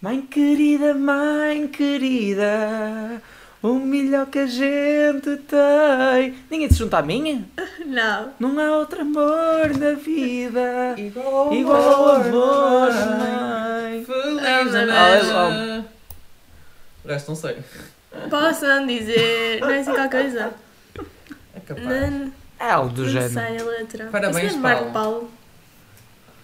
Mãe querida, mãe querida, o melhor que a gente tem. Ninguém se junta a mim? Não. Não há outro amor na vida Igual, igual ao amor, mãe. Feliz Ah, Natal. O resto não sei. Posso não dizer. Não é assim qualquer coisa? É capaz. Não, É algo do não género. sei a letra. Parabéns, de Marco Paulo. Paulo.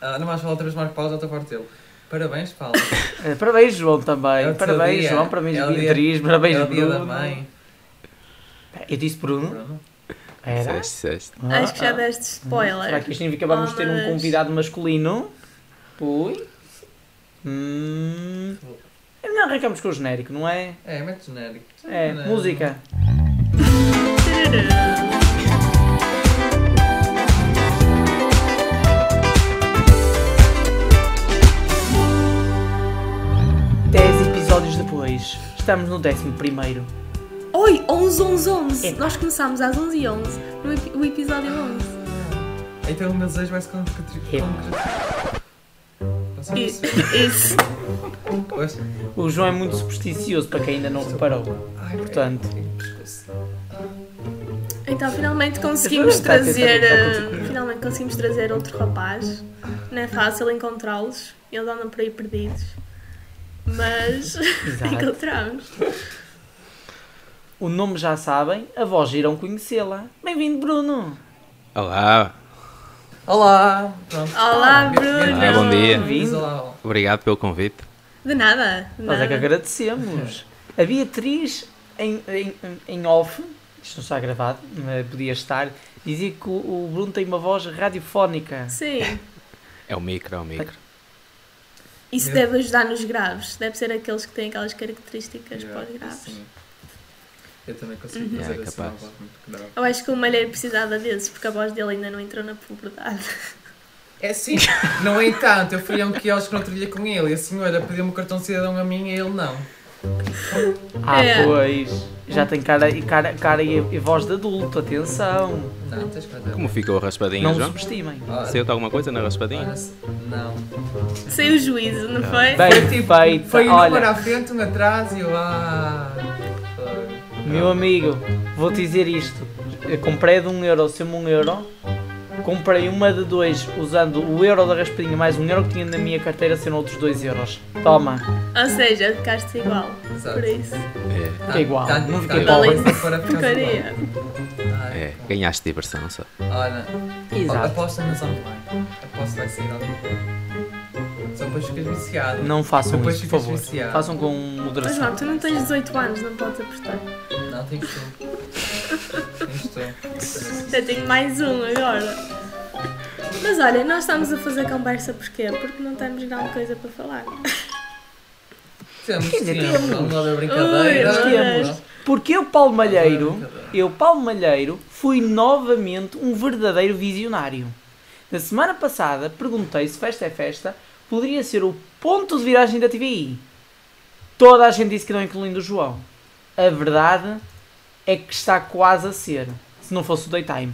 Ah, não mais falar outra vez Marco Paulo, já estou dele. Parabéns, Paulo. Eh, Parabéns, João, também. É parabéns, dia. João. Parabéns, É Beatriz. Parabéns, é o dia Bruno. da mãe. Eu disse Bruno. Bruno. Era? Disseste. Ah, Acho que já deste spoiler. Será que isto significa que vamos ter um convidado masculino? Ui. Hum. Não arrancamos com o genérico, não é? É, mete genérico. É, Não. música. Depois, estamos no 11 primeiro. Oi, 11, 11, 11. É. Nós começámos às 11 e 11 no o episódio 11. Então o meu desejo vai se concretizar. É. Isso. O João é muito supersticioso para quem ainda não reparou. Ai, Portanto. Então finalmente conseguimos trazer. eh, contigo. Finalmente conseguimos trazer outro rapaz. Não é fácil encontrá-los. Eles andam por aí perdidos. Mas encontramos. O nome já sabem, a voz irão conhecê-la. Bem-vindo, Bruno. Olá, Olá! Pronto. Olá, Ah, Bruno. Olá, bom dia. Obrigado pelo convite. De nada. de Nós é que nada. agradecemos. A Beatriz, em, em, em off, isto não está gravado, mas podia estar, dizia que o, o Bruno tem uma voz radiofónica. Sim. É o micro, é o micro. Isso Meu. deve ajudar nos graves. Deve ser aqueles que têm aquelas características Yeah, pós-graves. sim. Eu também consigo Uhum. fazer É, assim capaz. muito grave. Eu acho que o Malheiro precisava desses porque a voz dele ainda não entrou na puberdade. É sim, no entanto, eu fui a um quiosque no outro dia com ele e a senhora pediu-me o cartão de cidadão a mim e ele não. Ah, É. pois. Já tem cara, e cara, cara e, e voz de adulto, atenção. Não, tens fazer. Como ficou a raspadinha, Não João? subestimem. Saiu-te alguma coisa na raspadinha? Não. Saiu o juízo, não foi? Bem Foi tipo, feita. Foi um número Olha, à frente, um atrás e eu. Ah. Meu amigo, vou-te dizer isto. Eu comprei de um euro, sendo um euro. Comprei uma de dois usando o euro da raspadinha mais um euro que tinha na minha carteira, sendo outros dois euros. Toma. Ou seja, ficaste igual. Exato. Por isso. É, Fiquei igual, Tá- não tá- fiquei tá pobre. Porcaria. é, ganhaste diversão só. Olha, Exato. aposta nas online. Aposto que vai sair online. Só depois ficas viciado. Não façam isso, por favor. viciado. Façam com Mas moderação. João, tu não tens 18 anos, não podes apostar. Não, tens tu. Tens tu. Já tenho mais um agora. Mas olha, nós estamos a fazer conversa porquê? Porque não temos grande coisa para falar. Temos Quer dizer, tempo. temos. Brincadeira. Ui, temos. Porque eu, Paulo Malheiro, eu, Paulo Malheiro, fui novamente um verdadeiro visionário. Na semana passada perguntei se Festa é Festa poderia ser o ponto de viragem da TVI. Toda a gente disse que não, incluindo o João. A verdade é que está quase a ser, se não fosse o Daytime.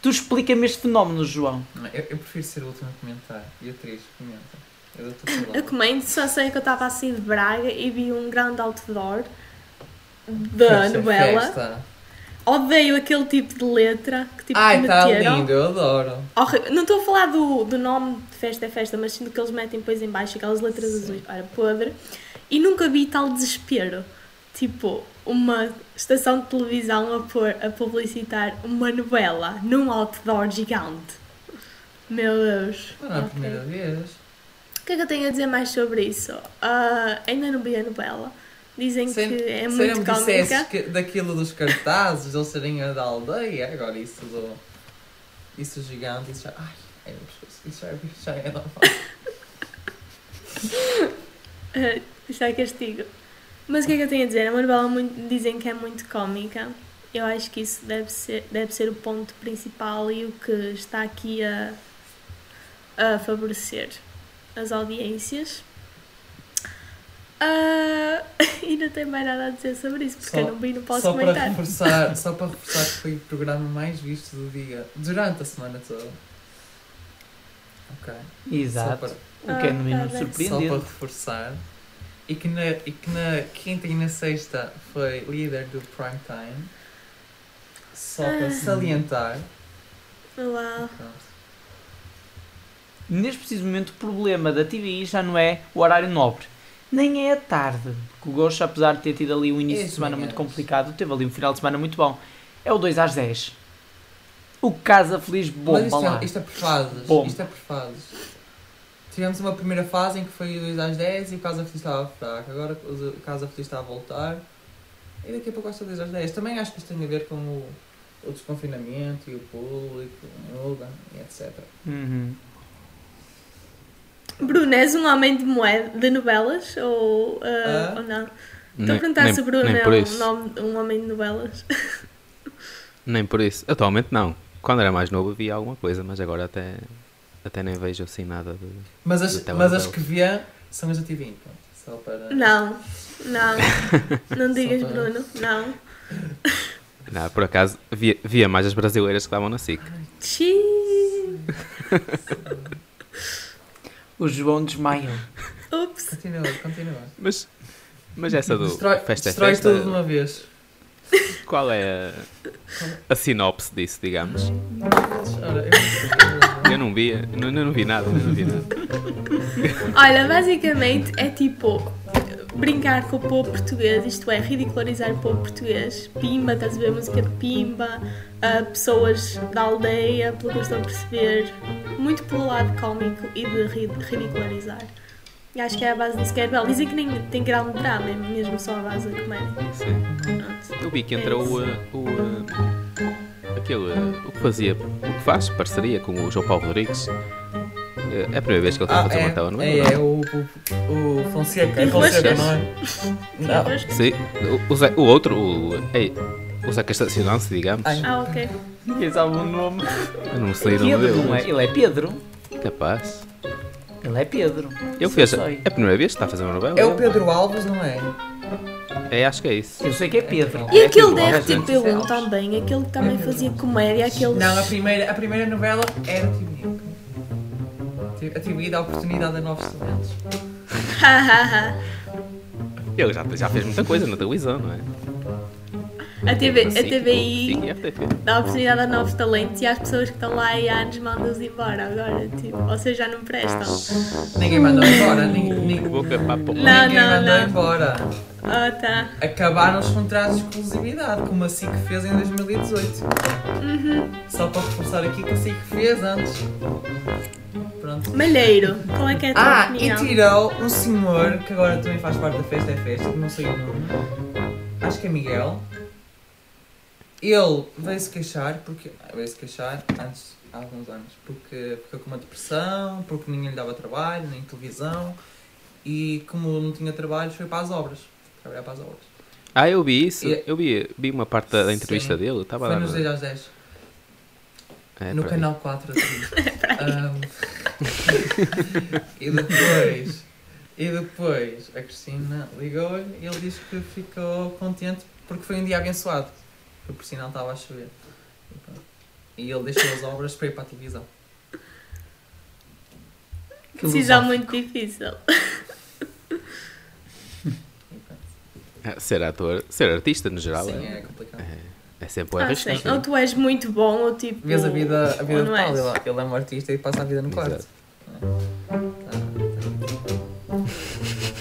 Tu explica-me este fenómeno, João. Eu, eu prefiro ser o último a comentar. E a atriz, comenta. Eu comento, só sei que eu estava assim de Braga e vi um grande outdoor da Festa, novela. festa. Odeio aquele tipo de letra que tipo Ai, que meteram. lindo, eu adoro. Horri- Não estou a falar do, do nome de festa é festa, mas sim do que eles metem depois em baixo, aquelas letras azuis. Olha, podre. E nunca vi tal desespero. Tipo, uma estação de televisão a, pôr, a publicitar uma novela num outdoor gigante. Meu Deus. Não é a Ok. primeira vez. O que é que eu tenho a dizer mais sobre isso? Ah, ainda não vi a novela. Dizem que é muito cómica. que, daquilo dos cartazes, eles serem a da aldeia, agora isso do. Isso gigante, isso já. Ai, é isso já, é- já é normal. Isto é castigo. Mas o que é que eu tenho a dizer? É uma novela muito, dizem que é muito cómica. Eu acho que isso deve ser, deve ser o ponto principal e o que está aqui a, a favorecer as audiências. Ah, e não tenho mais nada a dizer sobre isso, porque Só- eu não vi, não posso só para comentar. reforçar, só para reforçar que foi o programa mais visto do dia durante a semana toda. Ok. Exato. Para, O que é no mínimo Ah, tá só para surpreendente. reforçar. e que, na, e que na quinta e na sexta foi líder do Prime Time. Só para Ah. salientar. Uau. Pronto. Neste preciso momento, o problema da TVI já não é o horário nobre, nem é a tarde. Porque o Ghost, apesar de ter tido ali um início É de semana muito complicado, teve ali um final de semana muito bom. É o 2 às 10. O Casa Feliz Mas bomba isto lá. é, isto é por fases. Bom. Isto é por fases. Tivemos uma primeira fase em que foi o 2 às 10 e o Casa Feliz estava fraco. Agora o Casa Feliz está a voltar. E daqui a pouco o 2 às 10. Também acho que isto tem a ver com o, o desconfinamento e o público, muda e etc. Uhum. Bruno, és um homem de moeda de novelas ou, ah, Ah? ou não? Estou a perguntar nem, se o Bruno é um, nome, um homem de novelas. Nem por isso. Atualmente não. Quando era mais novo havia alguma coisa, mas agora até, até nem vejo assim nada de. Mas as, Então, mas as então. que vê são as da TV. Pronto. Só para. Não, não. Não digas para- Bruno, não. Não, por acaso via, via mais as brasileiras que estavam na SIC. Xiii. O João desmaiou. Ups. Continua, continua. Mas, mas essa do Destrói, Festa é destrói Festa, tudo de uma vez. Qual é a, a sinopse disso, digamos? Eu- não vi, não, vi nada, não vi nada. Olha, basicamente é tipo brincar com o povo português, isto é, ridicularizar o povo português. Pimba, estás a ver a música de Pimba, ah, pessoas da aldeia, pelo que eu estou a perceber, muito pelo lado cómico e de ri- ridicularizar. E acho que é a base disso que é belo. Dizem que nem tem grande drama, é mesmo só a base da comédia. Sim. Pronto. Eu vi que É entra o, isso. uh, o, uh, aquele, uh, o que fazia, o que faz parceria com o João Paulo Rodrigues. É a primeira vez que ele está a Ah, fazer uma é, telenovela. é, é o, o, o Fonseca. É Fonseca, não é? Não. Sim, o, o, Zé- o outro, o, é, o Zeca Estacionante, digamos. Ai. Ah, ok. Ninguém sabe o nome. Eu não sei o nome Pedro, dele. não é? Ele é Pedro. Capaz. É Pedro. Eu fiz, é a primeira vez que está a fazer uma novela. É o Pedro Alves, não é? É, acho que é isso. Eu sei que é Pedro. E É aquele da bom, RTP1 gente. também, aquele que também fazia comédia, aqueles. Não, a primeira, a primeira novela era a TV. A TV dá oportunidade a novos talentos. Ele já, já fez muita coisa na televisão, não é? A, TV, a TVI e dá oportunidade a novos talentos e às pessoas que estão lá há anos mandam-os embora agora, tipo, ou seja, já não prestam. Ninguém mandou embora. Ninguém, ninguém, Boca papo. Não, ninguém não, mandou não. embora. Ah, tá. Acabaram os contratos de exclusividade, como a SIC fez em 2018. Só para reforçar aqui que a SIC fez antes. Pronto. Malheiro, qual é que é a tua Ah, opinião? e tirou um senhor que agora também faz parte da Festa é Festa, que não sei o nome. Acho que é Miguel. Ele veio-se queixar, porque. ah, Veio-se queixar antes, há alguns anos, porque ficou com uma depressão, porque ninguém lhe dava trabalho, nem televisão. E como não tinha trabalho, foi para as obras. Trabalhar para as obras. Ah, eu vi isso. E- Eu vi, vi uma parte da, da entrevista Sim. dele. Estava Foi lá nos no, 10 às 10. é, no por aí. canal 4 assim. Ahm, e depois e depois a Cristina ligou-lhe e ele disse que ficou contente porque foi um dia abençoado porque por sinal estava a chover e. E ele deixou as obras para ir para a televisão Que Decisão muito difícil. Ah, Ser ator, ser artista no geral sim, é, é complicado é sempre um Ah, arriscado. sim. Ou tu és muito bom, ou tipo. vês a vida, a vida de não Paulo ele, ele é um artista e passa a vida no quarto Exato.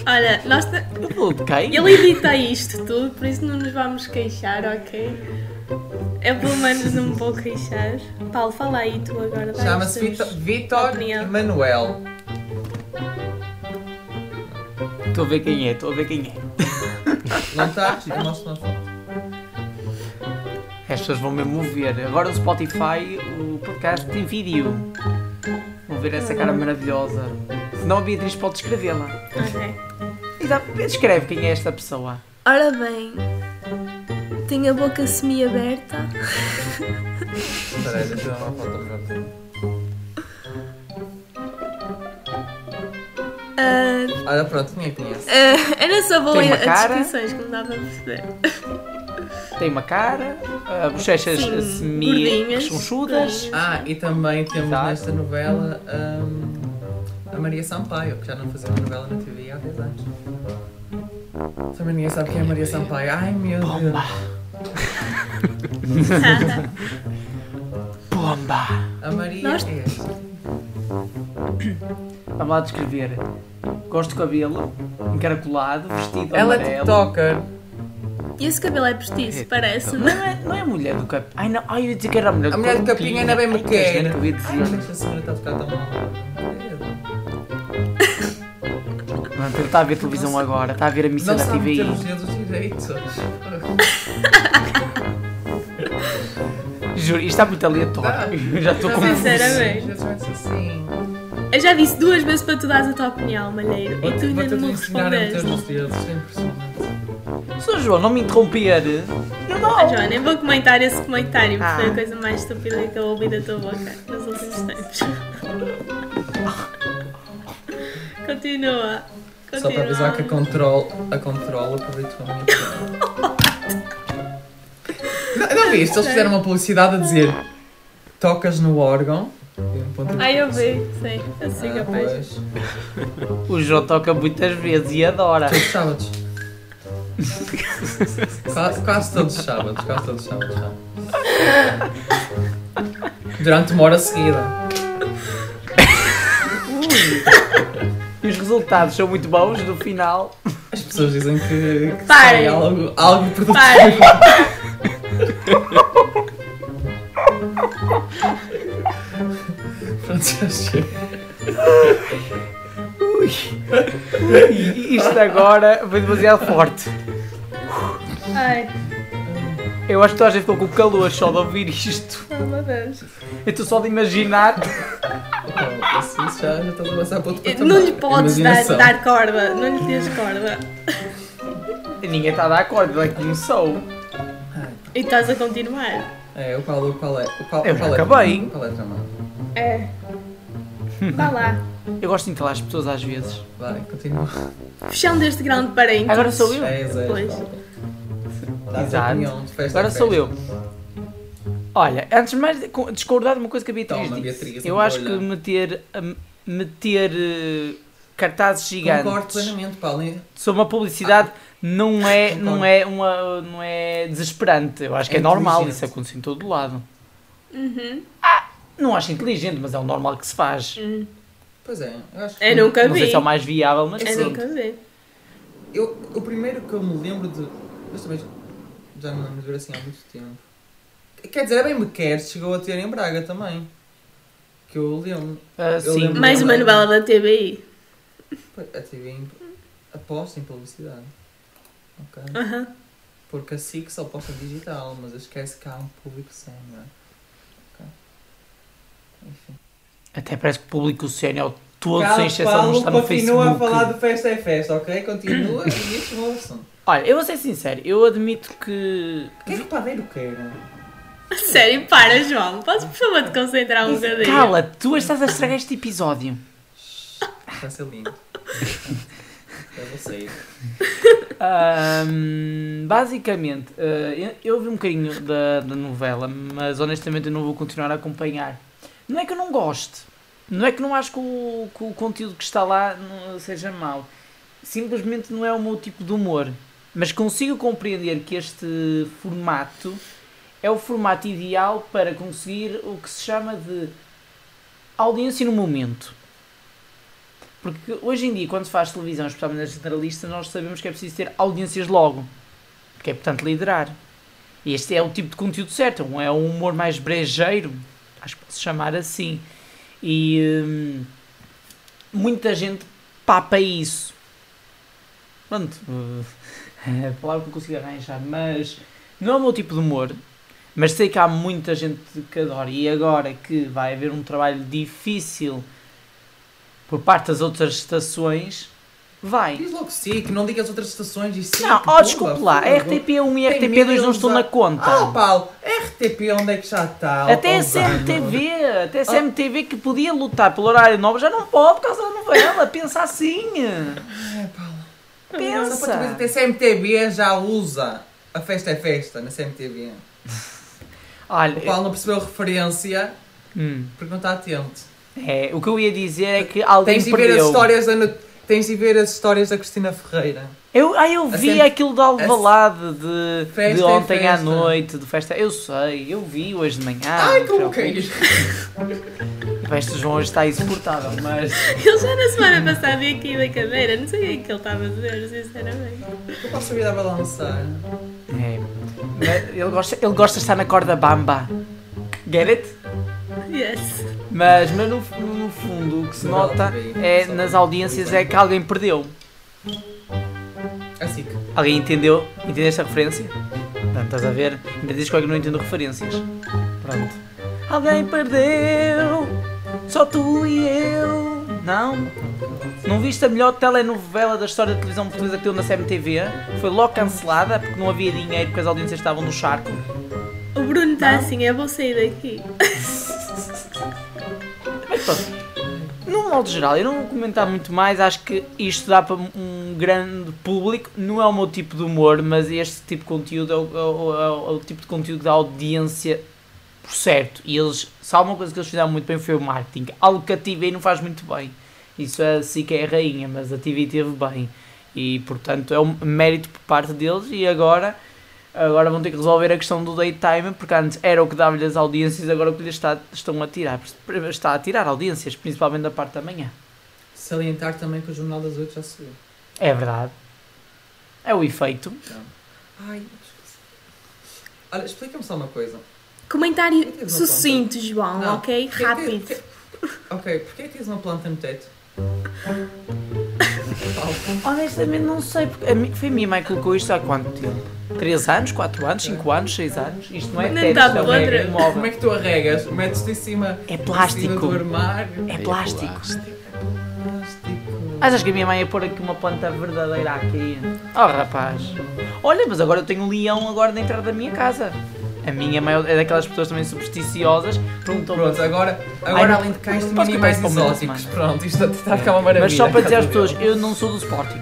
Olha, nós. te- Eu vou quem? Ele edita isto tudo, por isso não nos vamos queixar, ok? Eu pelo menos não me vou queixar. Paulo, fala aí tu agora. chama-se Vitor. Emanuel Estou a ver quem é, estou a ver quem é. não está? mostro uma foto As pessoas vão mesmo ver. Agora o Spotify, o podcast tem vídeo. Vão ver essa cara maravilhosa. Senão a Beatriz pode escrevê-la. Ok. E dá- Escreve quem é esta pessoa. Ora bem, tem a boca semi-aberta. espera aí deixa eu dar uma foto melhor Ah, olha pronto, ninguém conhece ah, era só boa Tem uma as cara? descrições que me dava a perceber. Tem uma cara, ah, bochechas Sim, semi gordinhas. rechonchudas. Ah, e também temos Exato. nesta novela hum, a Maria Sampaio, que já não fazia uma novela na TV há 10 anos. Também ninguém sabe quem é Maria Sampaio. Ai meu Deus. Pomba. Pomba. A Maria Nós- é esta. Vamos lá descrever. Gosto do cabelo, encaracolado, vestido Ela é amarelo. TikToker. E esse cabelo é postiço, parece-me. Não é, não é a mulher do capim. Ai não, ai eu ia dizer que era a mulher do A mulher do capim ainda bem me quer. Ai, deixa a senhora estar a tocar tão mal. Não, ele está a ver televisão agora, está a ver a missa Não da sabe TVI. ter os dedos direitos. Juro, isto está muito aleatório. Eu já estou Não, com. Sinceramente. Assim. Eu já disse duas vezes para tu dares a tua opinião, Malheiro. E tu ainda não me respondeste. os. Sr. João, não me interromper. Eu não. Ah, Joana, nem vou comentar esse comentário, porque Ah. foi a coisa mais estúpida que eu ouvi da tua boca nos últimos tempos. Continua. Só para avisar que a control, a control aproveitou a minha opinião. Não, não viste? Eles fizeram uma publicidade a dizer tocas no órgão. um Ai, eu vi, sei. Eu sei Ah, capaz. pois. O João toca muitas vezes e adora. Todos os sábados. quase, quase todos os sábados, quase todos os sábados. Durante uma hora seguida. E os resultados são muito bons no final. As pessoas dizem que, que sai algo, algo produtivo. Pronto, já chega. E isto agora foi demasiado forte. ai, Eu acho que toda a gente ficou com calor só de ouvir isto. oh meu Deus. Eu estou só de imaginar. Então, isso isso já, já estás a passar para outro patamar. Não lhe podes dar, dar corda, não lhe tens corda. Ninguém está a dar corda, ele é que começou. E estás a continuar. É, o qual, o qual é? O qual, Eu o qual já é acabei. O qual é tramado? É. Vá lá. Eu gosto de encalar as pessoas às vezes. Vai, continua. Fechando este grande parênteses. Agora sou eu. É, Zé. Pois. Dá Exato. opinião, Agora a sou eu. Olha, antes de mais co- discordar de uma coisa que a Beatriz Toma, disse. Beatriz, eu acho vou que olhar. meter, a- meter eh, cartazes Concordo gigantes plenamente, Paulo. sobre uma publicidade não é, Concordo. não, é uma, não é desesperante. Eu acho que é, É normal, isso acontece em todo lado. Uhum. Não acho inteligente, mas é o normal que se faz. Hum. Pois é, eu acho que... Eu nunca Não sei vi. se é o mais viável, mas É Eu sim. nunca vi. Eu, o primeiro que eu me lembro de... Também já não lembro de ver assim há muito tempo. Quer dizer, é bem me quer, chegou a ter em Braga também. Que eu lembro. Ah, Eu sim. lembro- Mais uma novela da TVI. A TV em- aposta em publicidade. Ok? Aham. Porque a SIC só posta digital, mas esquece que há um público é? Ok. Enfim. Até parece que o público sénior todo, Cala, sem exceção, não está no continua Facebook. a falar de festa é festa, ok? Continua e este é o assunto. Olha, eu vou ser sincero, eu admito que. O que é que o padeiro quer? Sério, para, João. Podes, por favor, te concentrar um bocadinho? Cala, tu estás a estragar este episódio. Vai ser lindo. Eu vou sair. Ahm, basicamente, ah, eu, eu vi um bocadinho da, da novela, mas honestamente eu não vou continuar a acompanhar. Não é que eu não goste, não é que não acho que o, que o conteúdo que está lá não seja mau. Simplesmente não é o meu tipo de humor. Mas consigo compreender que este formato é o formato ideal para conseguir o que se chama de audiência no momento. Porque hoje em dia, quando se faz televisão, especialmente na generalista, nós sabemos que é preciso ter audiências logo. Que é, portanto, liderar. E este é o tipo de conteúdo certo. É um humor mais brejeiro. Acho que posso chamar assim. E hum, muita gente papa isso. Pronto. a palavra que eu consigo arranjar. Mas não é o meu tipo de humor. Mas sei que há muita gente que adora. E agora que vai haver um trabalho difícil por parte das outras estações, vai. Diz logo SIC, não diga as outras estações e SIC. Não, oh, desculpe lá, RTP1 e Tem RTP2 não estão a- na conta. Oh Paulo, RTP onde é que já está? Até a Oh, CMTV, até a Ah. CMTV que podia lutar pelo horário novo já não pode por causa da novela. Pensa assim. É, Paulo. Pensa. até a CMTV já usa a festa é festa na CMTV. O Olha, Paulo não percebeu referência hum, porque não está atento. é, o que eu ia dizer é que alguém Tens de ver as histórias da Tens de ver as histórias da Cristina Ferreira. Eu, ah, eu vi sempre- aquilo de Alvalade de, Festa de é ontem à noite, de festa. Eu sei, eu vi hoje de manhã. Ai, como te que preocupes. Este João hoje está insuportável, mas. Ele já na semana passada ia aqui da cadeira, não sei o que é que ele estava a dizer, sinceramente. Eu posso vir a balançar. É. Ele gosta, ele gosta de estar na corda bamba. Get it? Yes. Mas, mas no, no fundo o que se nota é nas audiências é que alguém perdeu. Assim que. Alguém entendeu? Entendeu esta referência? Portanto, estás a ver? Ainda dizes que alguém não entende referências. Pronto. Alguém perdeu! Só tu e eu! Não? Não viste a melhor telenovela da história da televisão portuguesa que deu na CMTV? Foi logo cancelada porque não havia dinheiro porque as audiências estavam no charco. O Bruno está assim, eu vou sair daqui. Pronto. No modo geral, eu não vou comentar muito mais, acho que isto dá para um grande público. Não é o meu tipo de humor, mas este tipo de conteúdo é o, é o- é o- é tipo de conteúdo da audiência por certo. E eles, há uma coisa que eles fizeram muito bem foi o marketing. Algo que a TV não faz muito bem. Isso é assim que é a rainha, mas a TV teve bem. E portanto é um mérito por parte deles. E agora, agora vão ter que resolver a questão do daytime, porque antes era o que dava-lhe as audiências, agora o que lhes está, estão a tirar. Está a tirar audiências, principalmente da parte da manhã. Salientar também que o Jornal das Oito já subiu. É verdade. É o efeito. Ai, esqueci. Olha, explica-me só uma coisa. Comentário sucinto, João, Não. ok? Porquê que- Rápido. porquê- Ok, porquê é que tens uma planta no teto? Honestamente não sei, porque a mi- foi a minha mãe que colocou isto há quanto tempo? 3 anos, 4 anos, 5 anos, 6 anos? Isto não é teto, isto é um podre. regra Como imóvel. é que tu arregas? Metes-te em cima, É em plástico. cima do armário? É plástico. Plástico. Achas que a minha mãe ia pôr aqui uma planta verdadeira aqui? Oh rapaz. Olha, mas agora eu tenho um leão agora na entrada da minha casa. A minha mãe é daquelas pessoas também supersticiosas. Perguntou-me Pronto, agora, agora Ai, além de cães, tem animais da exóticos. Pronto, isto está a ficar uma maravilha. Mas só para dizer às pessoas, eu não sou do Sporting.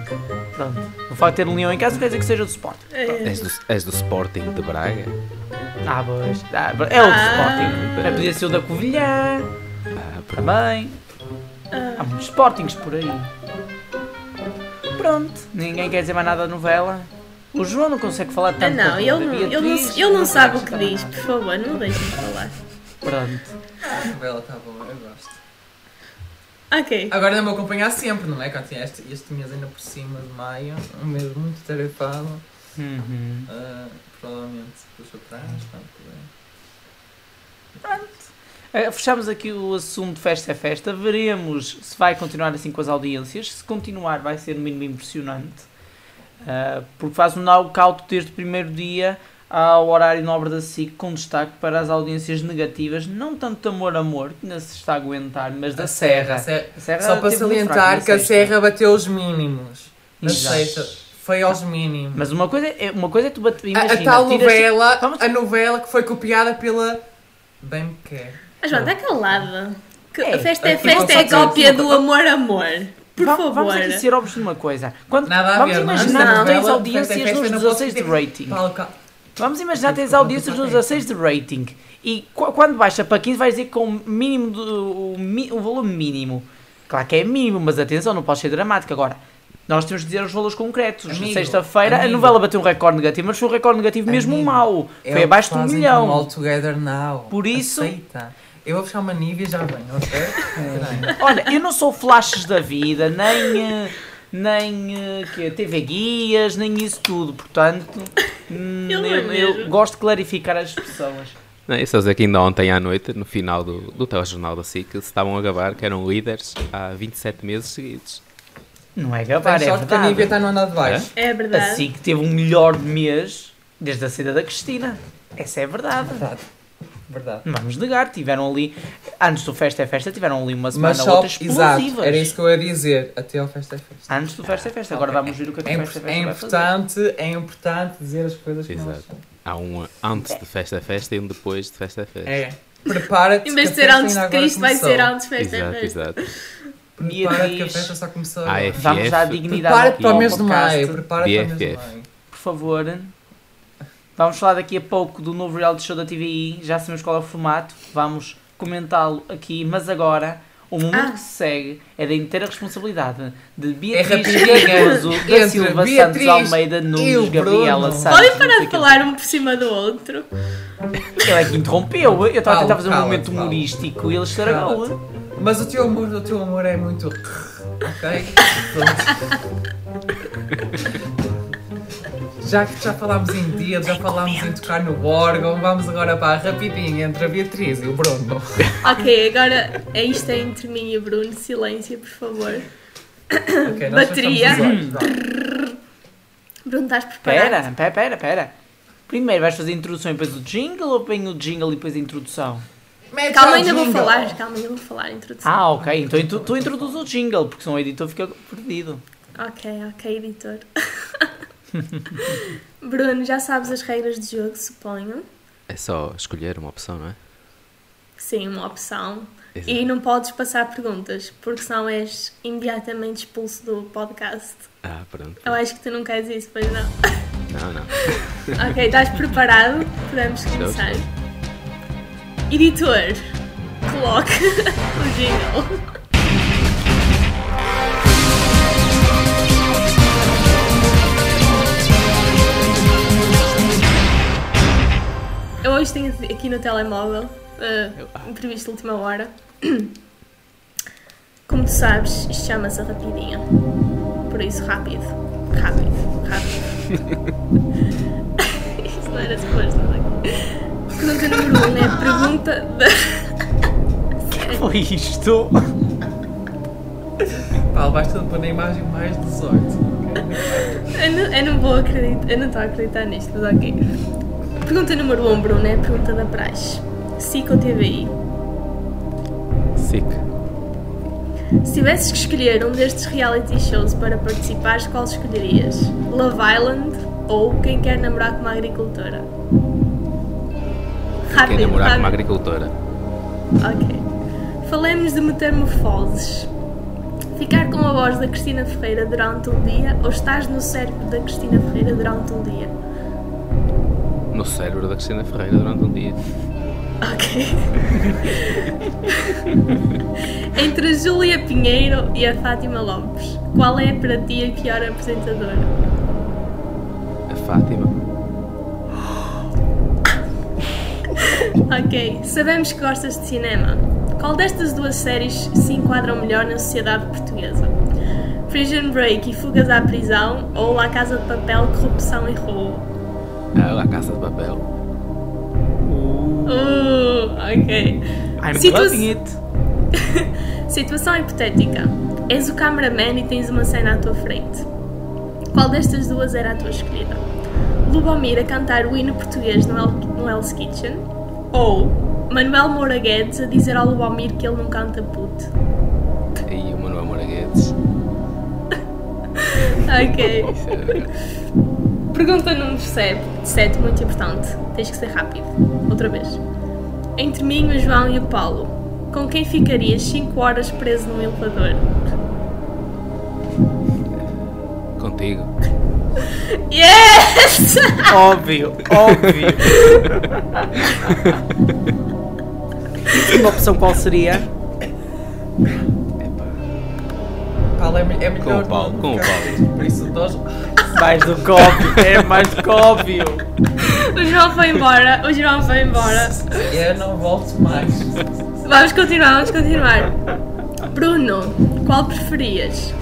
Pronto. O facto de ter um leão em casa não quer dizer que seja do Sporting. É. És do, és do Sporting de Braga? Ah, pois. Ah, é o do Ah. Sporting. Mas Podia ser o da Covilhã. Ah, Também. Ah, Há muitos Sportings por aí. Pronto. Ninguém quer dizer mais nada da novela. O João não consegue falar ah, tanto. não, quanto ele não, ele não, ele não sabe o que diz, por favor, não deixem falar. Pronto. A novela está boa, eu gosto. Ok. Agora não me acompanhar sempre, não é? Quando tinha este, este mês ainda por cima de maio, um mês muito tarefado, Uhum. ah, provavelmente puxa para trás, pronto, Fechamos aqui o assunto Festa é Festa. Veremos se vai continuar assim com as audiências. Se continuar, vai ser no mínimo impressionante. Uh, porque faz um knockout desde o primeiro dia ao horário nobre da SIC, com destaque para as audiências negativas, não tanto de Amor Amor, que ainda se está a aguentar, mas da A Serra. A Serra. A Serra Só para salientar que a sexta. Serra bateu os mínimos. Na sexta. Foi aos mínimos. Mas uma coisa é, uma coisa é tu bater. a, Imagina, a tal tiras- novela, Vamos- a novela que foi copiada pela Bem Me Quer. Ah, João, está calada. Que É, a festa é aqui festa, é só cópia do amor, amor. Por Va- favor. Vamos aqui ser óbvios de uma coisa. Quando, Nada a vamos ver, é? imaginar que tens audiências é nos não posso 16 de rating. Vamos imaginar que tens audiências nos 16 de rating e qu- quando baixa para 15 vais dizer com o mínimo do, o, o valor mínimo. Claro que é mínimo, mas atenção, não pode ser dramático. Agora, nós temos de dizer os valores concretos. Amigo, Sexta-feira a novela bateu um recorde negativo, mas foi um recorde negativo mesmo Amigo, mau. é Foi o abaixo de um milhão. com All Together Now. Por isso- Aceita. Eu vou buscar uma Nívea e já venho, ok? Peraí. Olha, eu não sou flashes da vida, nem, eh, nem eh, que TV guias, nem isso tudo. Portanto, hum, Ele eu, é eu gosto de clarificar as pessoas. Não, isso a dizer que ainda ontem à noite, no final do, do telejornal da SIC, se estavam a gabar que eram líderes há 27 meses seguidos. Não é gabar, Tem é sorte que a verdade. está no andar de baixo. É verdade. Assim que teve um melhor mês desde a saída da Cristina. Essa é verdade. Verdade. Verdade. Não vamos negar, tiveram ali, antes do Festa é Festa, tiveram ali uma semana Mas ou só, outra explosivas. exato, era isso que eu ia dizer, até ao Festa é Festa. Antes do Festa é Festa, agora Ok. vamos ver o que é que É, o Festa é Festa é vai fazer. importante, é importante dizer as coisas que nós Exato. Há um antes de festa a festa e um depois de festa a festa. É. Prepara-te Em vez de ser antes de Cristo, vai ser antes festa é Exato, festa. exato. Prepara-te que a festa só começou é agora. Vamos dar FF. dignidade Prepara-te para ao o mês de maio. Prepara-te para o mês de maio. Por favor. Vamos falar daqui a pouco do novo reality show da TVI. Já sabemos qual é o formato. Vamos comentá-lo aqui. Mas agora, O momento Ah. que se segue é da inteira responsabilidade de É Beatriz rapidinha. Raposo, da Silva Santos Beatriz Almeida e Nunes, Gabriela. Santos. Podem parar de falar um por cima do outro. Ele é que interrompeu. Eu estava a tentar fazer um momento humorístico e ele estragou. Mas o teu amor, o teu amor é muito. Ok? Já que já falámos em dia, já falámos em tocar no órgão, vamos agora para a rapidinha entre a Beatriz e o Bruno. Ok, agora é isto é entre mim e o Bruno. Silêncio, por favor. Ok, nós Bateria. olhos. Bruno, estás preparado? Pera, pera, pera. Primeiro vais fazer a introdução e depois o jingle ou bem o jingle e depois a introdução? Mete Calma, ainda vou falar. Calma, ainda vou falar a introdução. Ah, ok. Então tu, tu introduz o jingle, porque senão o editor fica perdido. Ok, ok, editor. Bruno, já sabes as regras de jogo, suponho. É só escolher uma opção, não é? Sim, uma opção. Exato. E não podes passar perguntas, porque senão és imediatamente expulso do podcast. Ah, pronto. Eu acho que tu não queres isso, pois não. Não, não. Ok, estás preparado? Podemos começar. Editor, coloque o jingle. Eu hoje tenho aqui no telemóvel, eh, imprevisto de última hora. Como tu sabes, isto chama-se a rapidinha. Por isso, rápido. Rápido, rápido. Isto não era suposto, não é? Pergunta número 1 um é a pergunta da. Foi isto? Paulo, vais tudo pôr na imagem mais 18. Eu não, eu não vou acreditar, eu não estou a acreditar nisto, mas ok. Pergunta número 1, um, Bruno, é a pergunta da praxe. SIC ou TVI? Sick. Se tivesses que escolher um destes reality shows para participares, qual escolherias? Love Island ou Quem Quer Namorar com uma Agricultora? Quer namorar com uma rápido. agricultora. Ok. Falemos de metamorfoses. Ficar com a voz da Cristina Ferreira durante um dia ou estás no cérebro da Cristina Ferreira durante um dia? No cérebro da Cristina Ferreira durante um dia. Ok. Entre a Júlia Pinheiro e a Fátima Lopes, qual é para ti a pior apresentadora? A Fátima. Ok. Sabemos que gostas de cinema. Qual destas duas séries se enquadram melhor na sociedade portuguesa? Prison Break e Fugas à Prisão ou La Casa de Papel, Corrupção e Roubo? Ah, a Casa de Papel. Uh, ok. I'm Situa- loving it. Situação hipotética. És o cameraman e tens uma cena à tua frente. Qual destas duas era a tua escolhida? Lubomir a cantar o hino português no, El no Hell's Kitchen? Ou Manuel Moura Guedes a dizer ao Lubomir que ele não canta puto? E o Manuel Moura Guedes. Ok. Pergunta número 7, 7, muito importante. Tens que ser rápido. Outra vez. Entre mim, o João e o Paulo, com quem ficarias 5 horas preso num elevador? Contigo. Yes! Óbvio, óbvio. Uma opção qual seria? Paulo é, é melhor. Com o Paulo, com o Paulo. Por isso, nós. Mais do que óbvio, é mais do que óbvio. O João foi embora, o João foi embora. Eu não volto mais. Vamos continuar, vamos continuar. Bruno, qual preferias?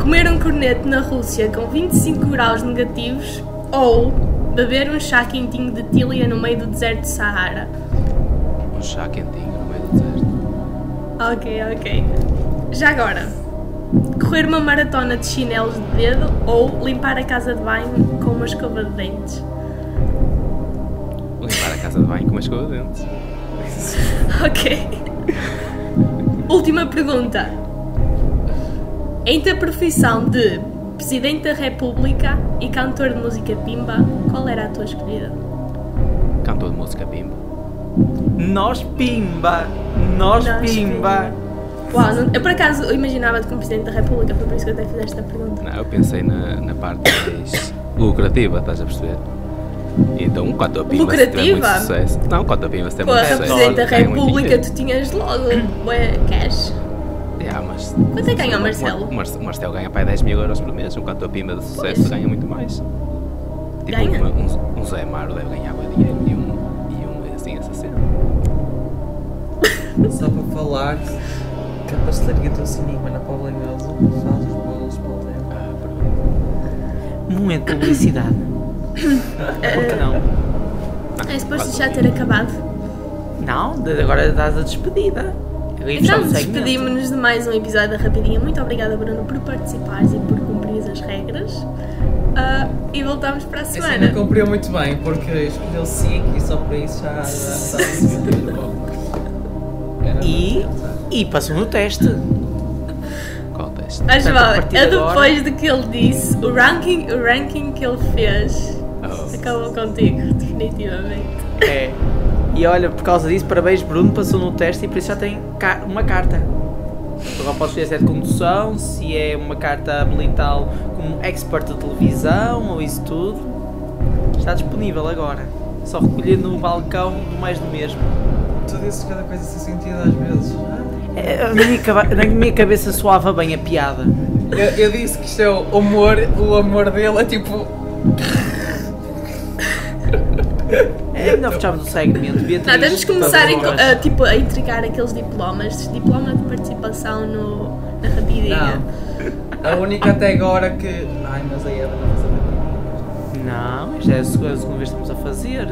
Comer um corneto na Rússia com 25 graus negativos ou beber um chá quentinho de Tília no meio do deserto de Sahara? Um chá quentinho no meio do deserto. Ok, ok. Já agora, correr uma maratona de chinelos de dedo ou limpar a casa de banho com uma escova de dentes? Limpar a casa de banho com uma escova de dentes. Ok. Última pergunta. Entre a profissão de Presidente da República e cantor de música pimba, qual era a tua escolhida? Cantor de música bimba. Nós pimba, nós Nós pimba. Uau, não- eu por acaso eu imaginava-te como Presidente da República, foi por isso que eu até fiz esta pergunta. Não, eu pensei na, na parte mais lucrativa, estás a perceber? Então, cantor pimba se tiver muito Lucrativa? sucesso. Não, um cantor pimba se tiver Porra, muito sucesso. Presidente da República, tu tinhas logo ué, cash. Mas Quanto é que ganha o Marcelo? O, Mar o Marcelo ganha para aí 10 mil euros por mês, enquanto a Pima de sucesso Pois. ganha muito mais. Tipo, Ganha? uma- um, um Zé Amaro deve ganhar bué dinheiro e um, e um assim, essa cena. Só para falar que a pastelaria do cinema na Paula Inhosa faz os bolos para o tempo. Ah, pronto. Momento de publicidade. Por que não? É suposto já ter acabado. Não, de- agora dás a despedida. Fechar Então o segmento. despedimos-nos de mais um episódio da Rapidinha. Muito obrigada, Bruno, por participares e por cumprir as regras. Ah, e voltamos para a Essa semana. ainda cumpriu muito bem, porque escolheu SIC e só por isso já, já bom. Era E, muito bom. E passou no teste. Qual o teste? Mas Portanto, vale, é de agora- depois do que ele disse, o ranking, o ranking que ele fez Oh. acabou contigo, definitivamente. É. E olha, por causa disso, parabéns Bruno, passou no teste e por isso já tem uma carta. Agora pode escolher se é de condução, se é uma carta militar como expert de televisão ou isso tudo. Está disponível agora. Só recolher no balcão do mais do mesmo. Tu dizes cada coisa sem sentido às vezes. É, na, minha, caba- na minha cabeça soava bem a piada. Eu, eu disse que isto é o humor, o amor dele é tipo. É melhor fecharmos o segmento. Beatriz, Não, temos que começar a, a, tipo, a entregar aqueles diplomas, diploma de participação no, na Rapidinha. Não. A única até agora que. Ai, mas a Eva não já é a segunda a segunda vez que estamos a fazer.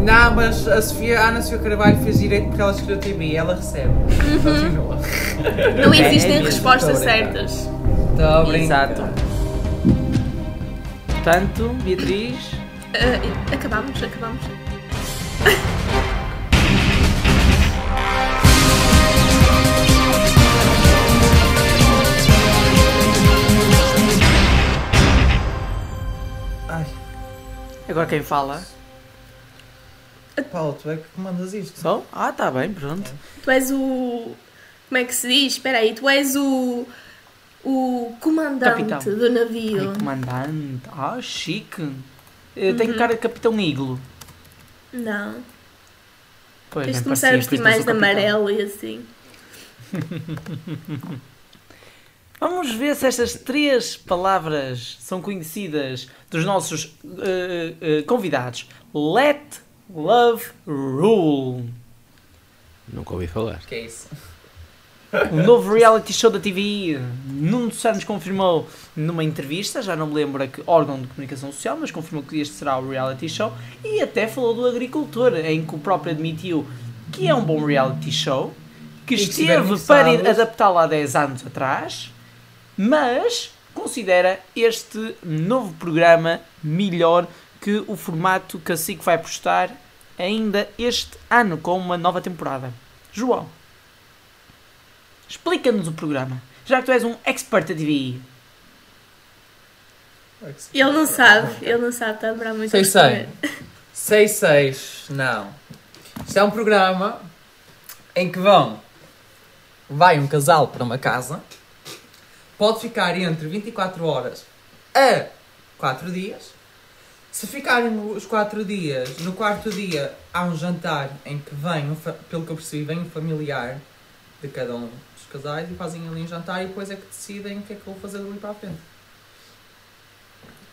Não, mas a Sofia, a Ana Sofia Carvalho fez direito porque ela escolheu TV e ela recebe. Continua. Não existem é respostas certas. Estou a brincar. Exato. Portanto, Beatriz, Ah, acabamos, acabamos. agora quem fala? Paulo, tu é que comandas isto. Só? Ah, tá bem, pronto. Tu és o. Como é que se diz? Espera aí, tu és o. O comandante Capitão. do navio. Ai, comandante. Ah, chique. Eu tenho cara de capitão Iglo. Não. Pois, Tens de começar a vestir mais de amarelo e assim. Vamos ver se estas três palavras são conhecidas dos nossos eh, eh, convidados. Let Love Rule. Nunca ouvi falar. Que é isso? O novo reality show da TV. Nuno Santos confirmou numa entrevista, já não me lembro a que órgão de comunicação social, mas confirmou que este será o reality show e até falou do agricultor, em que o próprio admitiu que é um bom reality show, que E esteve para adaptá-lo há 10 anos atrás, mas considera este novo programa melhor que o formato que a SIC vai postar ainda este ano com uma nova temporada. João. Explica-nos o programa. Já que tu és um expert da TV. Ele não sabe, ele não sabe, está a demorar muito Sei, sei. responder. 6-6, não. Isto é um programa em que vão. Vai um casal para uma casa, pode ficar entre 24 horas a 4 dias. Se ficarem os 4 dias, no quarto dia há um jantar em que vem, pelo que eu percebi, vem um familiar de cada um dos casais e fazem ali um jantar e depois é que decidem o que é que vão fazer dali para a frente.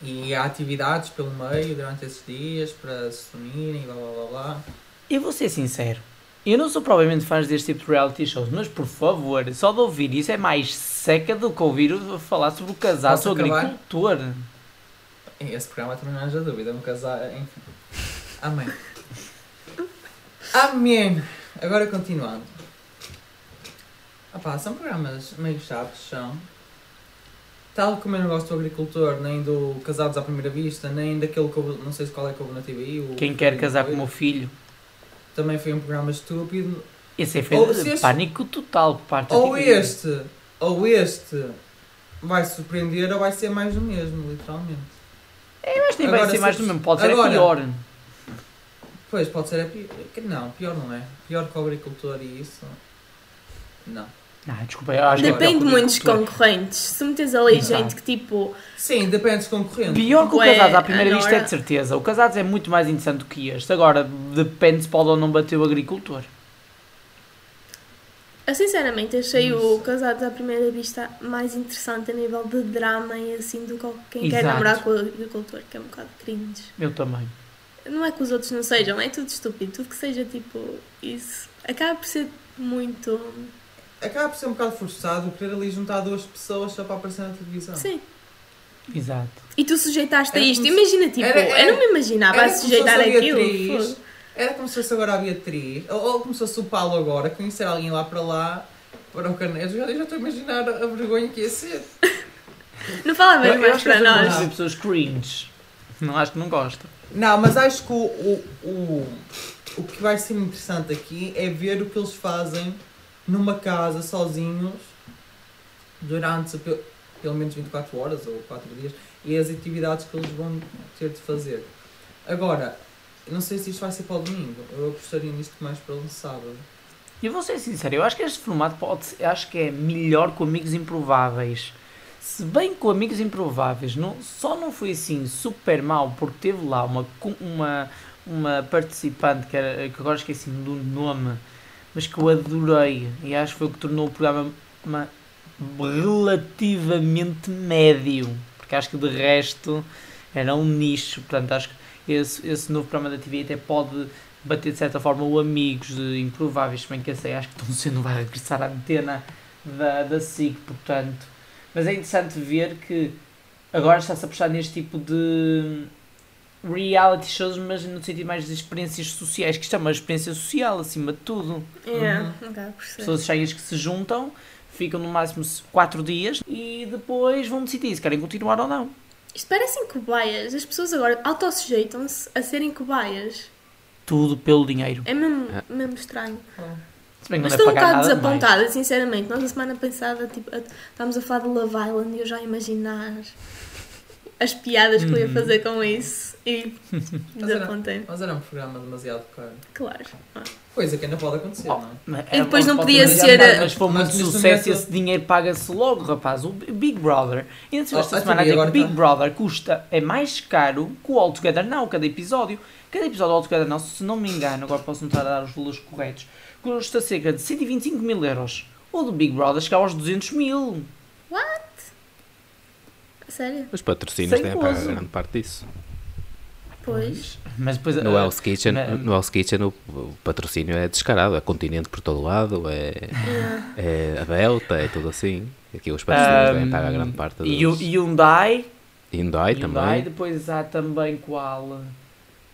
E há atividades pelo meio durante esses dias para se unirem e blá blá blá blá. Eu vou ser sincero. Eu não sou provavelmente fã deste tipo de reality shows, mas por favor, só de ouvir isso é mais seca do que ouvir falar sobre o o acabar? agricultor. Esse programa também não haja dúvida, é um casal, enfim. Amém. Amém. Agora continuando. São programas meio chatos, são. Tal como eu não gosto do agricultor, nem do Casados à Primeira Vista, nem daquele que houve, não sei se qual é que houve na TV. Quem quer casar com o meu filho. Também foi um programa estúpido. Esse é feito Ou de se este- pânico total por parte Ou este, ou este vai surpreender ou vai ser mais do mesmo, literalmente. Acho que nem vai Agora, ser mais se- do mesmo, pode ser agora- pior. Pois, pode ser a pior. Não, pior não é. Pior que o agricultor e isso. Não. Não, desculpa, eu acho é Depende que o muito dos concorrentes. Se metes ali Não. gente que tipo. Sim, depende dos concorrentes. Pior que o Ué, Casados à primeira vista é de certeza. O Casados é muito mais interessante do que este. Agora, depende se pode ou não bater o agricultor. Eu sinceramente achei o Casados à Primeira Vista mais interessante a nível de drama e assim do que quem quer Exato. namorar com o agricultor, que é um bocado cringe. Eu também. Não é que os outros não sejam, é tudo estúpido. Tudo que seja tipo isso acaba por ser muito. Acaba por ser um bocado forçado querer ali juntar duas pessoas só para aparecer na televisão. Sim. Exato. E tu sujeitaste a Era isto. como se- Imagina, tipo, era- era- eu não me imaginava a Era como se sujeitar fosse a aquilo. Beatriz. Era como se fosse agora a Beatriz, ou, ou como se fosse o Paulo agora, conhecer alguém lá para lá, para o Canejo, já, já estou a imaginar a vergonha que ia ser. Não fala bem Eu, eu mais para eu não nós. gosto de pessoas cringe. Não acho que não gosto. Não, mas acho que o, o, o, o que vai ser interessante aqui é ver o que eles fazem numa casa sozinhos durante pe- pelo menos 24 horas ou 4 dias e as atividades que eles vão ter de fazer. Agora, não sei se isto vai ser para o domingo, eu apostaria nisto mais para o sábado. Eu vou ser sincero, eu acho que este formato pode ser, acho que é melhor com Amigos Improváveis. Se bem com Amigos Improváveis não, só não foi assim super mal, porque teve lá uma, uma, uma participante que, era, que agora esqueci do nome, mas que eu adorei e acho que foi o que tornou o programa relativamente médio, porque acho que de resto era um nicho, portanto acho que esse, esse novo programa da TV até pode bater de certa forma o Amigos de Improváveis, bem que eu sei, acho que tão cedo vai regressar à antena da, da SIC, portanto. Mas é interessante ver que agora está-se a apostar neste tipo de reality shows, mas no sentido mais de experiências sociais, que isto é uma experiência social acima de tudo. É, Uhum. ser. Pessoas cheias que se juntam, ficam no máximo 4 dias e depois vão decidir se querem continuar ou não. Isto parecem cobaias. As pessoas agora autossujeitam-se a serem cobaias. Tudo pelo dinheiro. É mesmo, É. mesmo estranho. Se bem que Mas estou um bocado mais. desapontada, sinceramente. Nós, na semana passada, tipo, estávamos a falar de Love Island e eu já a imaginar as piadas que eu ia Uhum. fazer com isso e desapontei. mas era um programa demasiado caro. Claro. Ah. Coisa que ainda pode acontecer, Oh, não é? Mas E depois pode- não podia ser, Mas foi muito sucesso e momento- esse dinheiro paga-se logo, rapaz. O Big Brother. E antes Oh, esta a semana a TV dizer que o Big tá- Brother custa, é mais caro que o All Together Now, cada episódio. Cada episódio do All Together Now, se não me engano, agora posso não estar a dar os valores corretos, custa cerca de 125 mil euros. O do Big Brother chega aos 200 mil. Sério? Os patrocínios têm a grande parte disso. Pois. Mas depois... No ah, Hell's Kitchen, na- no Hell's Kitchen o, o patrocínio é descarado, é continente por todo lado, é, é a Delta, é tudo assim. Aqui os patrocínios devem pagar grande parte e dos... Hyundai, Hyundai Hyundai, também. depois há também qual...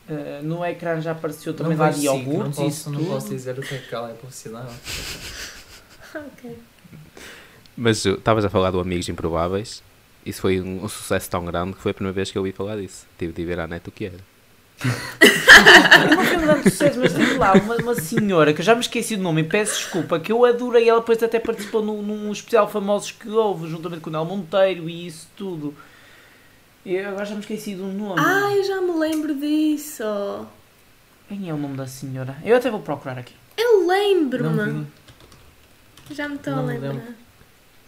ah, no ecrã já apareceu também lá de SIC, iogurtes não posso, não posso dizer o que é que ela é publicidade. Ok. Mas uh, estavas a falar do Amigos Improváveis. Isso foi um, um sucesso tão grande que foi a primeira vez que eu ouvi falar disso. Tive de ver à net o que era. Não foi um grande sucesso, mas teve lá uma, uma senhora que eu já me esqueci do nome e peço desculpa, que eu adorei. Ela depois até participou num, num especial famosos que houve, juntamente com o Nel Monteiro e isso tudo. Eu agora já me esqueci do nome. Ah, eu já me lembro disso. Quem é o nome da senhora? Eu até vou procurar aqui. Eu lembro-me. Já me estou a lembrar. lembro.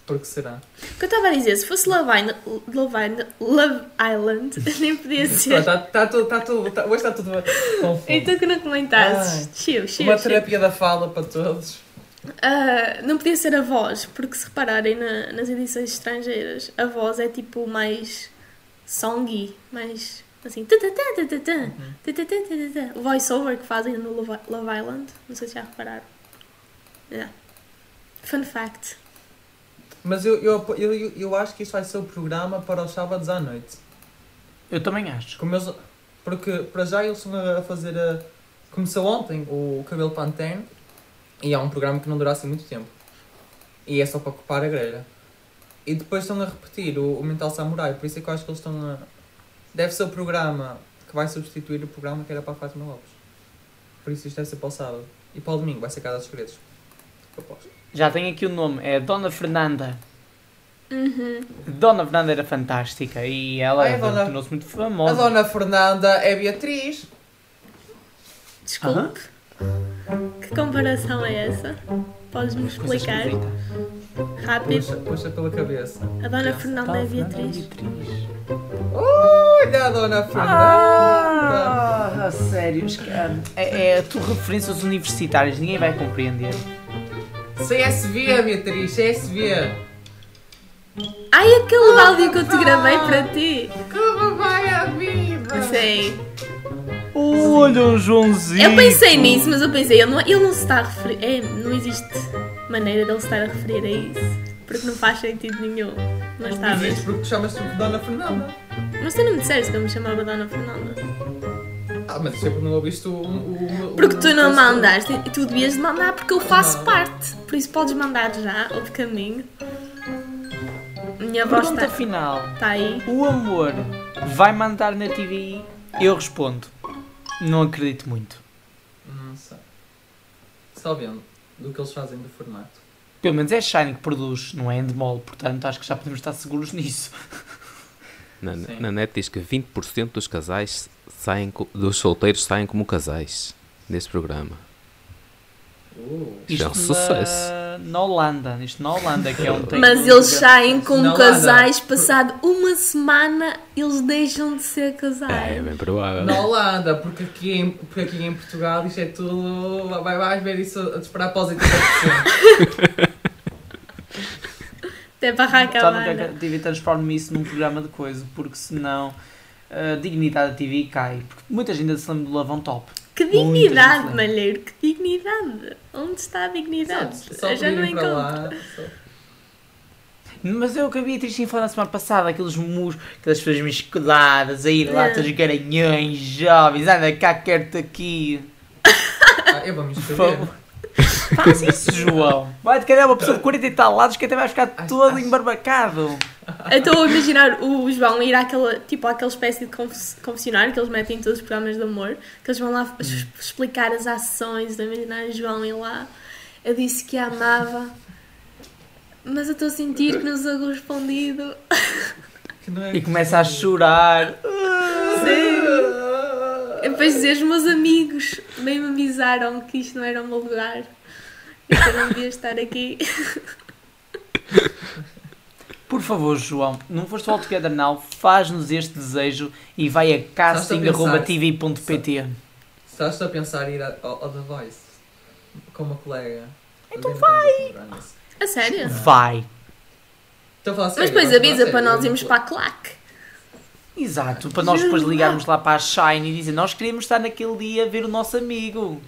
Porque será? O que eu estava a dizer, se fosse Love Island, Love, Love Island nem podia ser. Está tá, tudo, tá, tudo, tá, hoje está tudo confuso. Então que não comentasses. Chill, chill, Uma terapia da fala para todos. Uh, não podia ser a voz, porque se repararem na, nas edições estrangeiras, a voz é tipo mais songy, mais assim. O voice-over que fazem no Love Island, não sei se já repararam. Yeah. Fun fact. Mas eu, eu, eu, eu, acho que isto vai ser o programa para os sábados à noite. Eu também acho. Como eles, porque para já eles estão a fazer a. Começou ontem o Cabelo Pantene e é um programa que não dura assim muito tempo. E é só para ocupar a grelha. E depois estão a repetir o, o Mental Samurai, por isso é que eu acho que eles estão a. Deve ser o programa que vai substituir o programa que era para a Fátima Lopes. Por isso isto deve ser para o sábado. E para o domingo vai ser Casa dos Segredos. Já tenho aqui o nome, é Dona Fernanda. Uhum. Dona Fernanda era fantástica e ela Ai, a dona- tornou-se muito A famosa. Dona Fernanda é Beatriz. Desculpe. Que comparação é essa? Podes-me explicar? Rápido. Puxa, puxa pela cabeça. A Dona Fernanda é Dona Fernanda Beatriz. Beatriz. Olha a Dona Fernanda! Ah, a sério, é, é a tua referências universitárias, ninguém vai compreender. CSV, Beatriz, CSV. Ai, aquele áudio que eu te gravei para ti. Como vai a vida? Sei. Olha o Joãozinho. Eu pensei nisso, mas eu pensei, ele não, ele não se está a referir. É, não existe maneira dele se estar a referir a isso. Porque não faz sentido nenhum. Mas está a ver. Existe porque tu chamas-te Dona Fernanda. Mas tu não me disseste que eu me chamava Dona Fernanda. Ah, mas sempre não ouviste o. o, o Porque tu não o- mandaste e tu devias de mandar porque eu faço Não. parte. Por isso podes mandar já, ou de caminho. Minha voz Pergunta está final. tá aí. O amor vai mandar na TVI? Eu respondo. Não acredito muito. Não sei. Só vendo do que eles fazem do formato. Pelo menos é Shine que produz, não é Endemol, portanto acho que já podemos estar seguros nisso. Na, Sim. na net diz que 20% dos casais saem, dos solteiros saem como casais neste programa. Uh. Isto é um na- sucesso. Na Holanda, isto na Holanda, que é um tem Mas eles saem como casais, passado uma semana eles deixam de ser É, casais. bem provável. Na Holanda, porque aqui, em, porque aqui em Portugal isto é tudo. Vai, vais ver isso a disparar para os 80%. Até barraca quero que banda. a TV transforme isso num programa de coisa, porque senão a dignidade da TV cai. Porque muita gente ainda se lembra do Lavão Top. Que dignidade, Malheiro, que dignidade. Onde está a dignidade? Só, só Eu já não encontro. lá. só- Mas eu acabei a Beatriz tinha falado na semana passada, aqueles mus, aquelas pessoas musculadas, a ir lá, É. todos garanhões, jovens, anda cá, quero-te aqui. Ah, eu vou me inscrever. Faz isso, João. Vai te calhar uma pessoa de 40 e tal lados que até vai ficar todo embarbacado. Eu estou a imaginar o João ir àquela, tipo, àquela espécie de conf- confessionário que eles metem em todos os programas de amor, que eles vão lá es- explicar as ações, estou a imaginar o João ir lá. Eu disse que a amava, mas eu estou a sentir que não sou correspondido. Que não é E começa a chorar. E depois dizer, os meus amigos bem me avisaram que isto não era o meu lugar. E que eu não devia estar aqui. Por favor, João, não foste ao Together Now, faz-nos este desejo e vai a casting.tv.pt. Estás a pensar em ir ao, ao The Voice com uma colega? Então vai! A sério? Vai. Estou a falar Mas depois avisa para nós irmos para a claque. Exato, para nós depois ligarmos lá para a Shine e dizer nós queríamos estar naquele dia a ver o nosso amigo.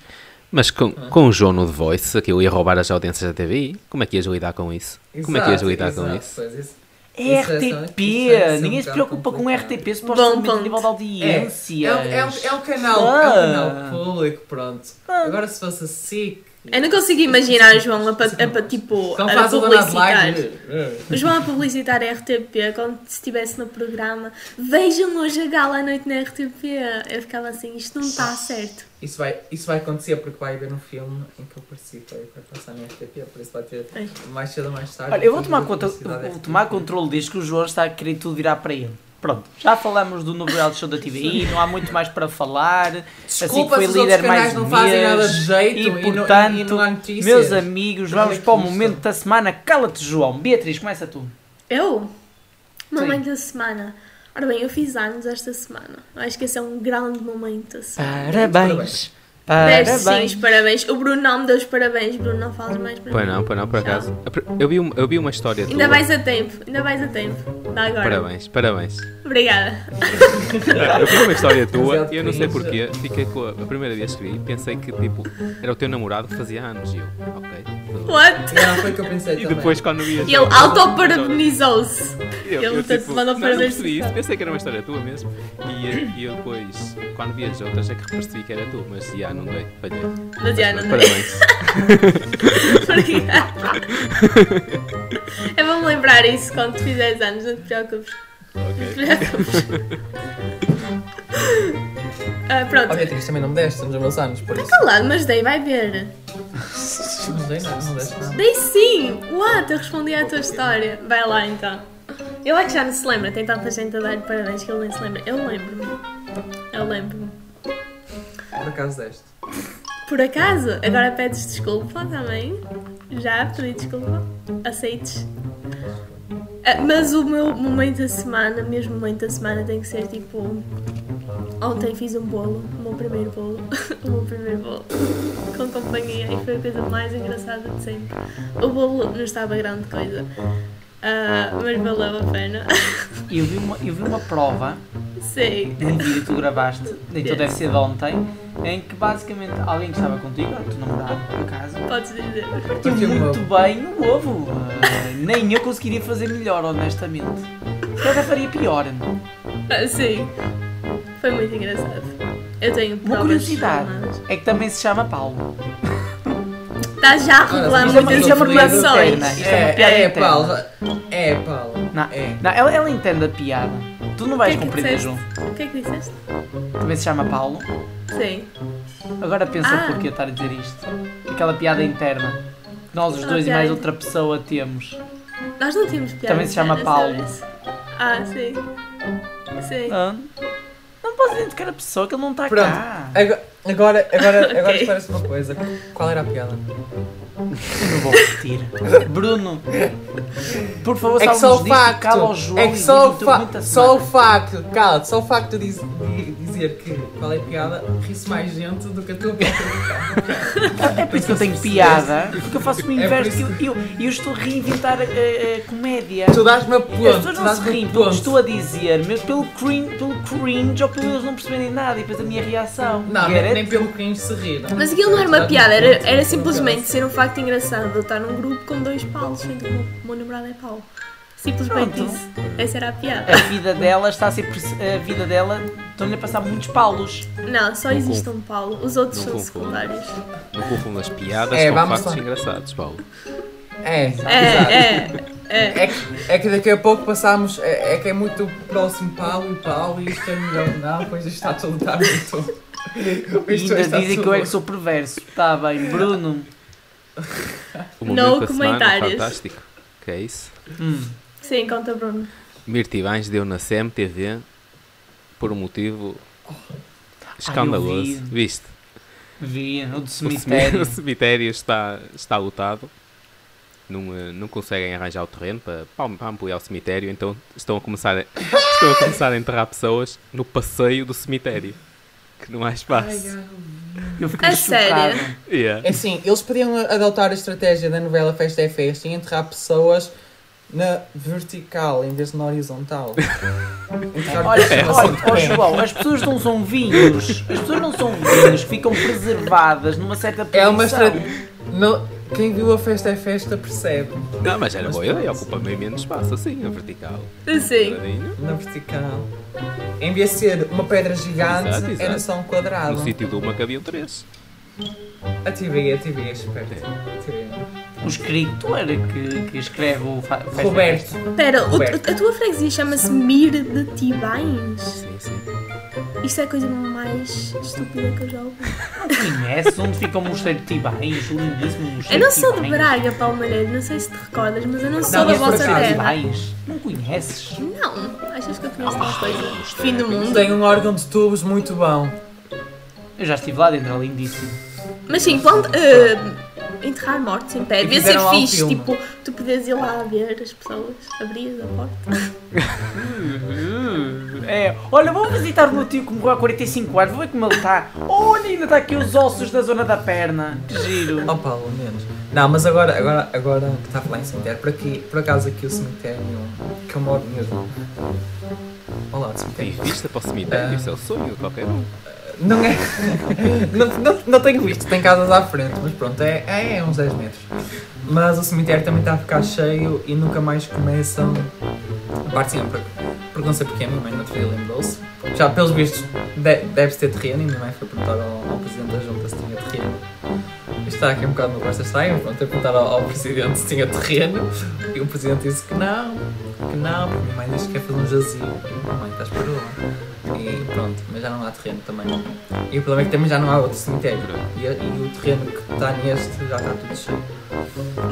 Mas com, com o João no The Voice, que eu ia roubar as audiências da TVI, como é que ias lidar com isso? Como é que ias Exato, lidar com exato, isso? pois, isso. É Isso é RTP, isso é um ninguém se preocupa com complicado. RTP supostamente Bom a nível de ponto. audiências. É, é, um- é um canal, é um Ah. canal público, pronto. Agora se fosse assim. Eu não consigo imaginar o João a, a tipo, a faz o Dona publicitar. Adelaide. O João a publicitar a RTP quando estivesse no programa. Vejam hoje a gala à noite na RTP. Eu ficava assim, isto não está certo. Isso vai, isso vai acontecer porque vai haver um filme em que eu participei que vai passar na RTP, por isso vai ter Ai. mais cedo ou mais tarde. Olha, eu vou tomar conta, vou tomar controle disto que o João está a querer tudo virar para ele. Pronto, já falamos do novo reality show da TVI, não há muito mais para falar. assim que Desculpa foi se os líder outros mais canais não fazem nada de jeito e, e, não- portanto, e não. Meus amigos, vamos é para o momento da semana. Cala-te, João. Beatriz, começa tu. Eu? Momento da semana. Ora bem, eu fiz anos esta semana. Acho que esse é um grande momento da semana. Parabéns. Deve sim, Parabéns. os parabéns. O Bruno não me deu os parabéns. Bruno, não fales mais para Pois mim. não, pois não, por acaso. Eu vi, eu vi uma história tua. Ainda vais a tempo, ainda vais a tempo. Dá agora. Parabéns, parabéns. Obrigada. Eu vi uma história tua e eu não sei porquê. Fiquei com a, a primeira vez que vi, pensei que tipo, era o teu namorado que fazia anos. E eu, ok. What? Yeah, foi o que eu pensei E também. depois quando vi as Ele outras- auto-parabenizou-se. Eu, Ele eu, te tipo, mandou não, não ver percebi isso, pensei que era uma história tua mesmo. E, e eu depois, quando vi as outras, é que percebi que era tu, mas já não dei, falhei. Mas já não dei. Parabéns. Obrigada. Eu vou-me lembrar isso quando tu fizeres anos, não te preocupes. Não te Ok. preocupes. Ah, pronto. Beatriz, também não me deste nos meus anos, por isso. Calado, mas dei, vai ver. Não dei nada, não deste nada. Dei sim! What? Eu respondi à tua história. Vai lá então. Ele é que já não se lembra, tem tanta gente a dar-lhe parabéns que ele nem se lembra. Eu lembro-me. Eu lembro-me. Por acaso deste. Por acaso, agora pedes desculpa também. Já pedi desculpa. Aceites. Ah, Mas o meu momento da semana, mesmo momento da semana, tem que ser tipo. Ontem fiz um bolo, o meu primeiro bolo, o meu primeiro bolo, com companhia e foi a coisa mais engraçada de sempre. O bolo não estava grande coisa, ah, mas valeu a pena. Eu vi uma, eu vi uma prova Sim. de um vídeo que tu gravaste, então Yes. deve ser de ontem, em que basicamente alguém que estava contigo, o teu namorado, por acaso, Podes dizer. partiu Partiu um muito ovo. bem o ovo. Ah, nem eu conseguiria fazer melhor, honestamente. Se calhar faria pior. Ah, sim. Foi muito engraçado. Eu tenho Uma provas curiosidade é que também se chama Paulo. Está já a revelar Olha, muitas isto é uma piada informações. interna. Isto é uma piada É, é, interna. Paulo. É, Paulo. Não, É. não ela, ela entende a piada. Tu não vais O que é que compreender? João. O que é que disseste? Também se chama Paulo. Sim. Agora pensa Ah. porquê estar a dizer isto. Aquela piada interna. que Nós os dois e mais outra pessoa temos. Nós não tínhamos piada. Também se chama interna Paulo. Ah, sim. Sim. Não, não posso identificar a pessoa que ele não está Pronto. cá. Agora, agora, agora, agora Ok. esclarece uma coisa. Qual era a piada? Eu não vou repetir. Bruno, por favor, É que só o e cala o facto. João É que só o o, teu fa muito da só o facto. Cala, só o facto de diz- de dizer que qual é a piada ri-se mais gente do que a tua própria. É por isso que eu tenho piada, porque eu faço o É inverso. por Eu, eu, eu estou a reinventar a, a- a comédia. Tu dás-me a As ponto. pessoas não se riem a pelo que estou a dizer, mas pelo cringe, pelo cringe ou pelo eles não perceberem nada e depois a minha reação. Não, nem, nem pelo cringe se rir. Mas aquilo não era uma piada, era, era simplesmente ser um facto engraçado de eu estar num grupo com dois Paulos, sendo que o meu- namorado é Paulo. Simplesmente Pronto. isso. Essa era a piada. A vida dela está a ser. A vida dela estão-lhe a passar muitos paulos. Não, só existe um Paulo. Os outros Não são confundo. secundários. Não confundam as piadas É, com vamos factos lá. engraçados, Paulo. É, É, exato. é, é. É que, é que daqui a pouco passamos. É, é que é muito próximo Paulo e Paulo e isto é melhor. Não, pois isto está tudo. Está muito. E Isto ainda dizem que eu é que sou perverso. Está bem, Bruno. O No momento da semana, comentários. fantástico. Que é isso? Hum. Sim, conta Bruno. Mirtivães deu na CMTV por um motivo escandaloso. vi. Viste? Vi o do cemitério. O cemitério está, está lotado. Não, eh, não conseguem arranjar o terreno para, para, ampliar o cemitério, então estão a, começar a, estão a começar a enterrar pessoas no passeio do cemitério. Que não há espaço. Eu fiquei A chocado. sério? Yeah. É assim, eles podiam adotar a estratégia da novela Festa é Festa e enterrar pessoas na vertical em vez de na horizontal. Olha, olha, pé. João, as pessoas não são vinhos. As pessoas não são vinhos ficam preservadas numa certa posição. É uma estratégia. Não- Quem viu a Festa é Festa percebe. Não, mas era Mas boa ideia, ocupa meio menos espaço assim, a vertical. Sim. Na vertical. Em vez de ser uma pedra gigante, Exato, exato. era só um quadrado. No sítio de uma cabiam três. A TV, a TV é esperta. A TV. O escritor que, que escreve o Roberto. Espera, a tua freguesia chama-se Mir de Tibães? Sim, sim. Isto é a coisa mais estúpida que eu já ouvi. Não conheces onde fica o Mosteiro de Tibães? O lindíssimo Eu Mosteiro não sou de? Braga, Palmeireiro, não sei se te recordas, mas eu não sou Não, da mas por vossa terra. Tibães? Não conheces? Não, achas que eu conheço tal coisa? Fim do mundo. Tem um órgão de tubos muito bom. Eu já estive lá dentro, é lindíssimo. Mas sim, quando, eh, enterrar mortos em pé, devia ser um fixe. Tipo, tu podes ir lá ver as pessoas, abrias a porta. É, olha, vou visitar o meu tio que morreu há 45 anos, vou ver como ele está. Olha, ainda está aqui os ossos da zona da perna. Que giro. Oh Paulo, menos. Não, mas agora, agora, agora que está a falar em cemitério, por, aqui, por acaso aqui o cemitério que eu moro mesmo. Olá, do Tem cemitério. vista para o cemitério, Ah. isso é o sonho de qualquer um. Não é. não, não, não tenho visto, tem casas à frente, mas pronto, é, é uns 10 metros. Mas o cemitério também está a ficar cheio e nunca mais começam. A parte sim, porque, porque não sei porque a minha mãe outro dia lembrou-se. Já pelos vistos de, deve-se ter terreno e minha mãe foi perguntar ao, ao presidente da junta se tinha terreno. Isto está aqui um bocado no Costa Estranho, pronto, eu perguntar ao, ao presidente se tinha terreno e o presidente disse que não, que não, porque a minha mãe disse que quer fazer um jazigo. E minha mãe está esperando. E pronto, mas já não há terreno também. E o problema é que também já não há outro cemitério. E, e o terreno que está neste já está tudo cheio.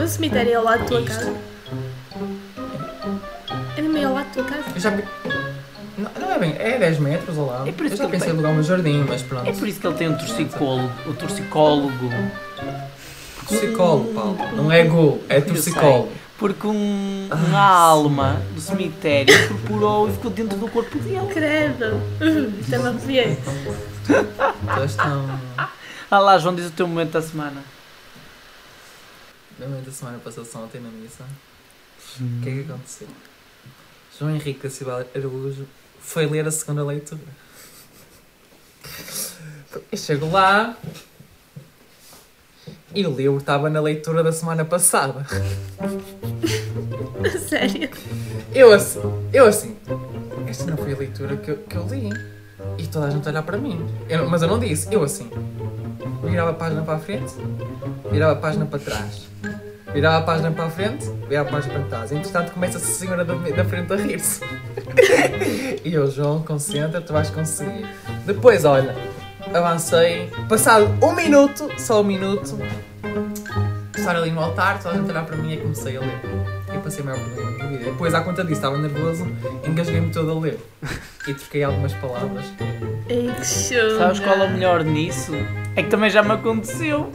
O cemitério é ao lado da tua Isto. casa. É meio ao lado da tua casa. Eu já vi- Não, não é bem, é 10 metros ao lado. É por isso eu já que ele pensei em alugar um jardim, mas pronto. É por isso que ele tem um torcicólogo. O torcicólogo. Torcicolo, Paulo. Não é gol, é Eu torcicolo. Porque um, uma alma do cemitério incorporou e ficou dentro do corpo dele. Credo. Isto é uma estão. Ah lá, João, diz o teu momento da semana. No meio da semana passou-se ontem na missa. O que é que aconteceu? João Henrique da Silva Araújo foi ler a segunda leitura. Eu chego lá e o livro estava na leitura da semana passada. Sério. Eu assim, eu assim, esta não foi a leitura que eu, que eu li. E toda a gente olhar para mim. Eu- mas eu não disse, eu assim. Virava a página para a frente, virava a página para trás. Virava a página para a frente, virava a página para trás. Entretanto começa-se a senhora da, da frente a rir-se. e eu, João, concentra, tu vais conseguir. Depois, olha, avancei. Passado um minuto, só um minuto, estar ali no altar, toda a gente olhar para mim e comecei a ler. E passei a maior parte do vídeo. Depois, à conta disso, estava nervoso, engasguei-me todo a ler. E troquei algumas palavras. Ei, que show. Sabes qual é o melhor nisso? É que também já me aconteceu.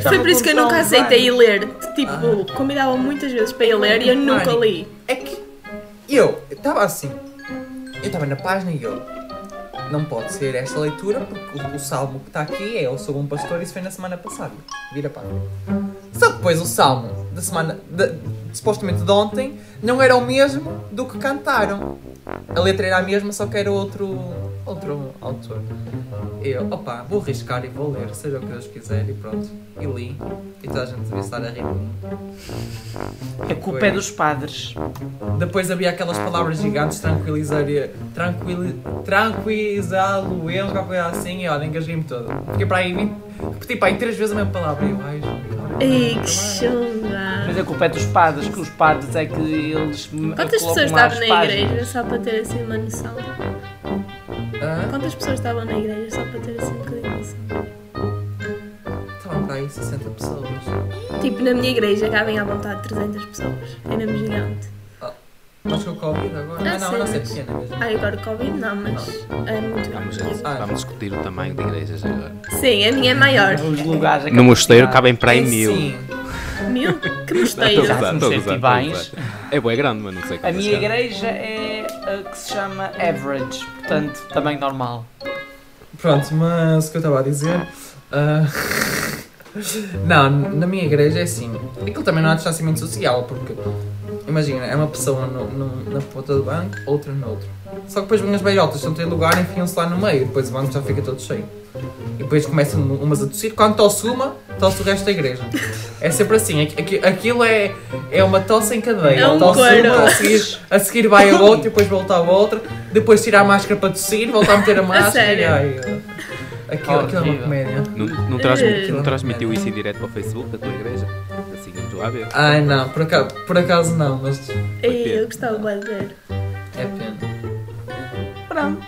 Já Foi por isso que eu nunca aceitei anos. ler. Tipo, convidavam muitas vezes para ir ler e eu nunca li. É que eu estava assim. Eu estava na página e eu. Não pode ser esta leitura porque o, o salmo que está aqui é Eu sou um pastor e isso foi na semana passada. Vira para Só que depois o salmo da semana. de- supostamente de ontem não era o mesmo do que cantaram. A letra era a mesma, só que era outro. Outro autor. Eu, opa, vou arriscar e vou ler, seja o que Deus quiser e pronto. E li. E toda a gente devia estar a rir. A culpa é dos padres. Depois havia aquelas palavras gigantes, tranquilizar, tranquili, tranquilizá-lo, eu, qualquer coisa assim, e olha, engasguei-me todo. Fiquei para aí, 20, repeti para aí três vezes a mesma palavra. E eu, ai, Ei, que chunga. Mas a culpa é dos padres, que os padres é que eles. me- Quantas pessoas estavam na páginas. igreja só para ter assim uma noção? Hã? Quantas pessoas estavam na igreja só para ter assim um bocadinho de noção? Estavam para aí 60 pessoas. Tipo, na minha igreja cabem à vontade 300 pessoas. É mesmo gigante. Mas com o Covid agora? Ah, Ah, não, sim, é mas- pequena mesmo. Ah, agora Covid não, mas é muito Vamos, grande. Ah. vamos discutir o tamanho de igrejas agora. Sim, a minha é maior. Os lugares. a No mosteiro capacidade. cabem para aí É mil. Sim. Mil? Que Não, mosteiro? estou a gozar, estou a São gozar, e. É grande, mas não sei A minha cabem. igreja é que se chama average, portanto, tamanho normal. Pronto, mas o que eu estava a dizer. ah, não, na minha igreja é assim. Aquilo também não há distanciamento social, porque imagina, é uma pessoa no- no- na ponta do banco, outra no outro. Só que depois vêm as beirotas, não têm lugar, enfiam-se lá no meio, depois o banco já fica todo cheio. E depois começam umas a tossir, quando tosse uma, tosse o resto da igreja. É sempre assim, aqui- aqui- aquilo é, é uma tosse em cadeia. É um tosse coro. uma, a seguir, a seguir vai a outra, e depois volta a outra, depois tira a máscara para tossir, volta a meter a máscara. sério? E, ai, aquilo, aquilo é uma comédia. Não, não, transmi- Eh. não transmitiu isso em direto para o Facebook da tua igreja? Assim, não estou a ver. Ai não, por acaso, por acaso não, mas Ei, eu gostava de ver. é pena. Pronto.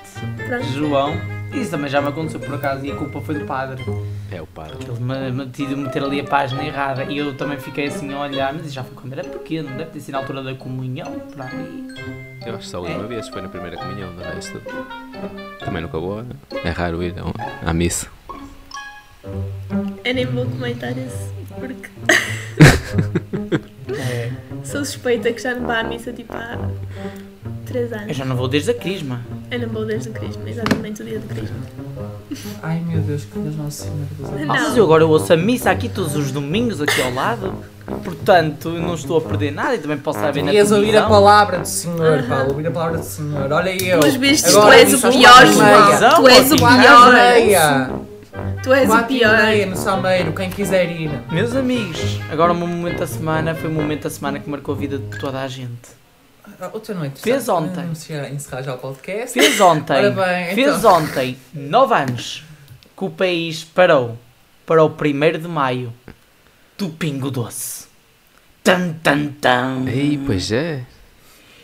Pronto. João. Isso também já me aconteceu por acaso e a culpa foi do padre. É o padre. Ele me, me decidiu meter ali a página errada e eu também fiquei assim a olhar, mas isso já foi quando era pequeno, deve ter sido na altura da comunhão, por aí. Eu acho que só a última vez foi na primeira comunhão, de resto. Também nunca vou. É raro ir à- missa. Eu nem vou comentar isso, porque É. sou suspeita que já não vou à missa tipo há 3 Eu anos. já não vou desde a crisma. Eu não vou desde o Crisma, exatamente o dia do Crisma. Ai meu Deus, que Deus Nosso Senhor dos Anjos. Não. Ah, mas eu agora ouço a missa aqui todos os domingos, aqui ao lado. Portanto, eu não estou a perder nada e também posso a ver na Devias ouvir a palavra do Senhor, Paulo, ouvir a palavra do Senhor. Olha eu. Vistos, Agora tu és o pior. João. Tu és o pior. Tu és o Quatro e pior. meia no Salmeiro, quem quiser ir. Meus amigos, agora o meu momento da semana foi o momento da semana que marcou a vida de toda a gente. Ah, Outra noite. Fez ontem. Vamos encerrar já o podcast. Fez ontem, Ora bem, fez então. ontem, 9 anos, que o país parou para o 1 de maio do Pingo Doce. Tan, tan, tan. Ei, pois é.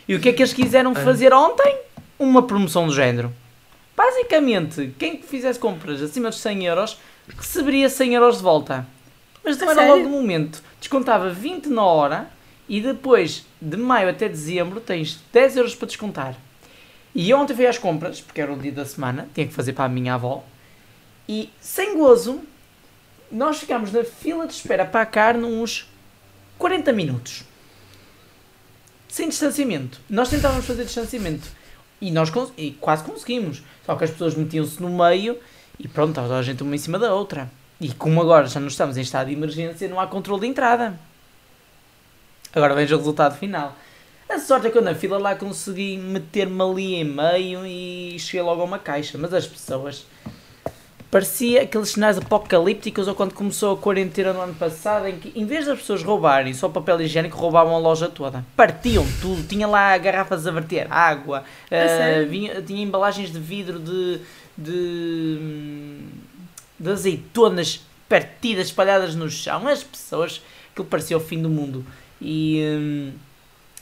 E o que é que eles quiseram fazer ontem? Uma promoção do género. Basicamente, quem fizesse compras acima dos 100 euros receberia 100 euros de volta. Mas não era logo no momento. Descontava 20 na hora e depois, de maio até dezembro, tens 10 euros para descontar. E ontem fui às compras, porque era o dia da semana, tinha que fazer para a minha avó. E, sem gozo, nós ficámos na fila de espera para a carne uns 40 minutos. Sem distanciamento. Nós tentávamos fazer distanciamento. E nós e quase conseguimos. Só que as pessoas metiam-se no meio e pronto, estava a gente uma em cima da outra. E como agora já não estamos em estado de emergência, não há controle de entrada. Agora veja o resultado final. A sorte é que eu na fila lá consegui meter-me ali em meio e cheguei logo a uma caixa. Mas as pessoas. Parecia aqueles sinais apocalípticos ou quando começou a quarentena no ano passado, em que em vez das pessoas roubarem só papel higiênico, roubavam a loja toda. Partiam tudo, tinha lá garrafas a verter água, sério? vinha- tinha embalagens de vidro de, de, de azeitonas partidas, espalhadas no chão. As pessoas, aquilo parecia o fim do mundo. E. hum,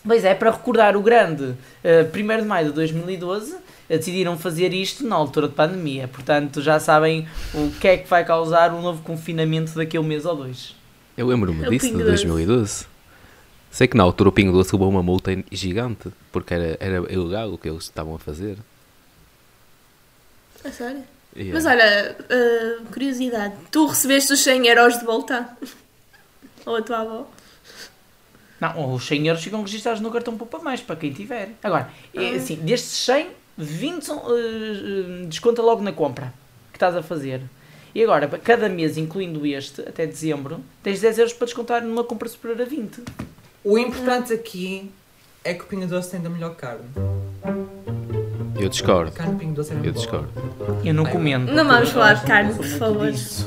Pois é, para recordar o grande eh, 1 de maio de 2012, eh, decidiram fazer isto na altura de pandemia. Portanto, já sabem o que é que vai causar um novo confinamento daqui a um mês ou dois. Eu lembro-me É disso, de Pingo Doce. 2012. Sei que na altura o Pingo Doce levou uma multa gigante, porque era, era ilegal o que eles estavam a fazer. A sério? E, Mas olha, uh, curiosidade, tu recebeste os 100 euros de volta? Ou a tua avó? Não, os 100 euros ficam registados no cartão Poupa Mais, para quem tiver. Agora, é Ah. assim, destes 100, 20 são, eh, desconta logo na compra que estás a fazer. E agora, cada mês, incluindo este, até dezembro, tens 10 euros para descontar numa compra superior a 20. O importante aqui é que o Pingo Doce tem da melhor carne. eu A discordo. carne do Pingo Doce é Eu boa. discordo. Eu não Ai, comento. Não vamos falar de carne, por favor. disso.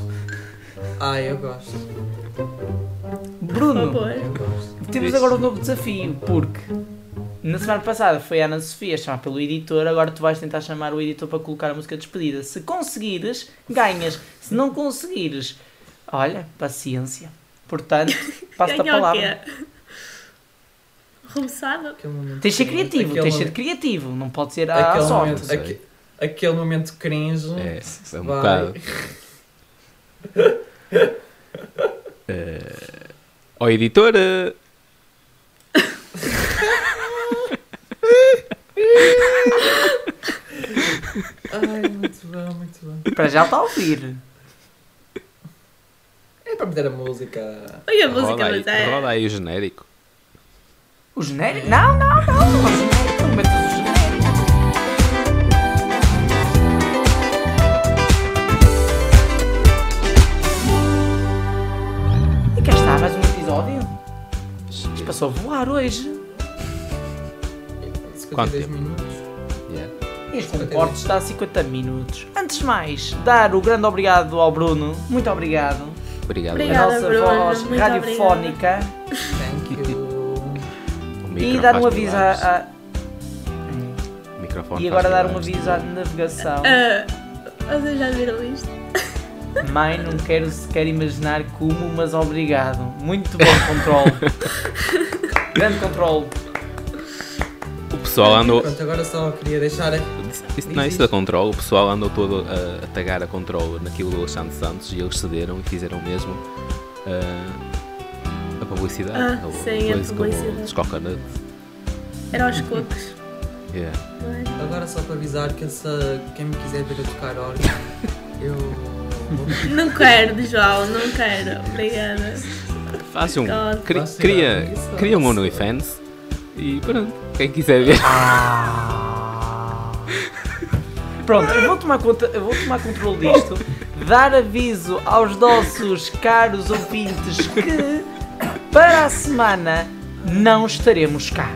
Ah, eu gosto. Por Bruno, favor. Eu gosto. Temos agora um novo desafio, porque na semana passada foi a Ana Sofia chamar pelo editor, agora tu vais tentar chamar o editor para colocar a música de despedida. Se conseguires, ganhas. Se não conseguires, olha, paciência. Portanto, passo-te a palavra. momento Tens de ser criativo, tens de ser criativo, não pode ser à aquele sorte. momento, aque- aquele momento cringe. É, é um vai. bocado. Eh, Ó editora, Ai, muito bom, muito bom. Para já está a ouvir. É para meter a música. Oi, a música, roda aí, mas é. roda aí o genérico. O genérico? Não, não, não. Passou a voar hoje. 52 Quanto tempo? minutos. Yeah. Este reporte está a 50 minutos. Antes de mais, dar o grande obrigado ao Bruno. Muito obrigado. Obrigado. A Obrigada, nossa Bruno. voz Muito radiofónica. Thank you. E dar um aviso a, a- O microfone E agora dar um aviso à navegação. Ah, vocês já viram isto? Mãe, não quero sequer imaginar como, mas obrigado. Muito bom controle. Grande controle. O pessoal andou. Pronto, agora só queria deixar. Isso, não, isso da controle, o pessoal andou todo a, a tagar a controle naquilo do Alexandre Santos e eles cederam e fizeram mesmo ah, a publicidade. Ah, ou sim, a publicidade. Como os coconut. Era aos cocos. Yeah. é? Agora só para avisar que essa, quem me quiser ver a tocar órgão, eu. Não quero, João, não quero. Obrigada. Faz um. Cri, cria, cria um OnlyFans e pronto. Quem quiser ver. Ah. Pronto, eu vou tomar conta, eu vou tomar controle disto, dar aviso aos nossos caros ouvintes que para a semana não estaremos cá.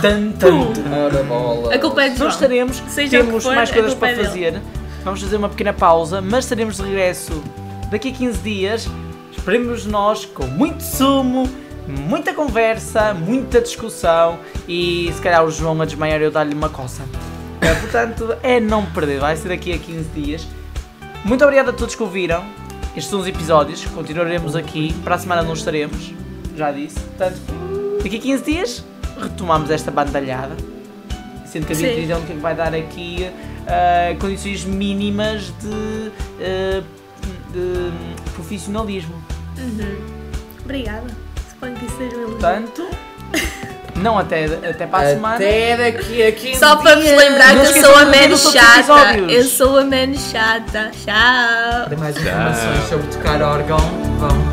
Tan, tan, tan. A culpa é de Não estaremos, Seja temos for, mais coisas para é dele. Vamos fazer uma pequena pausa, mas estaremos de regresso daqui a 15 dias. Esperemos nós com muito sumo, muita conversa, muita discussão e se calhar o João a desmaiar eu dar-lhe uma coça. Eh, portanto, é não perder, vai ser daqui a 15 dias. Muito obrigado a todos que ouviram. Estes são os episódios, continuaremos aqui. Para a semana não estaremos, já disse. Portanto, daqui a 15 dias retomamos esta bandalhada. Sendo que a. Beatriz é única que vai dar aqui ah, condições mínimas de, ah, de profissionalismo. Uhum. Obrigada. Suponho que isso seja um. Portanto, não até, até para a semana. Até daqui a 15 Só para vos lembrar Não que eu sou a menos chata. Eu sou a menos chata. Tchau. Para mais informações sobre tocar órgão, vão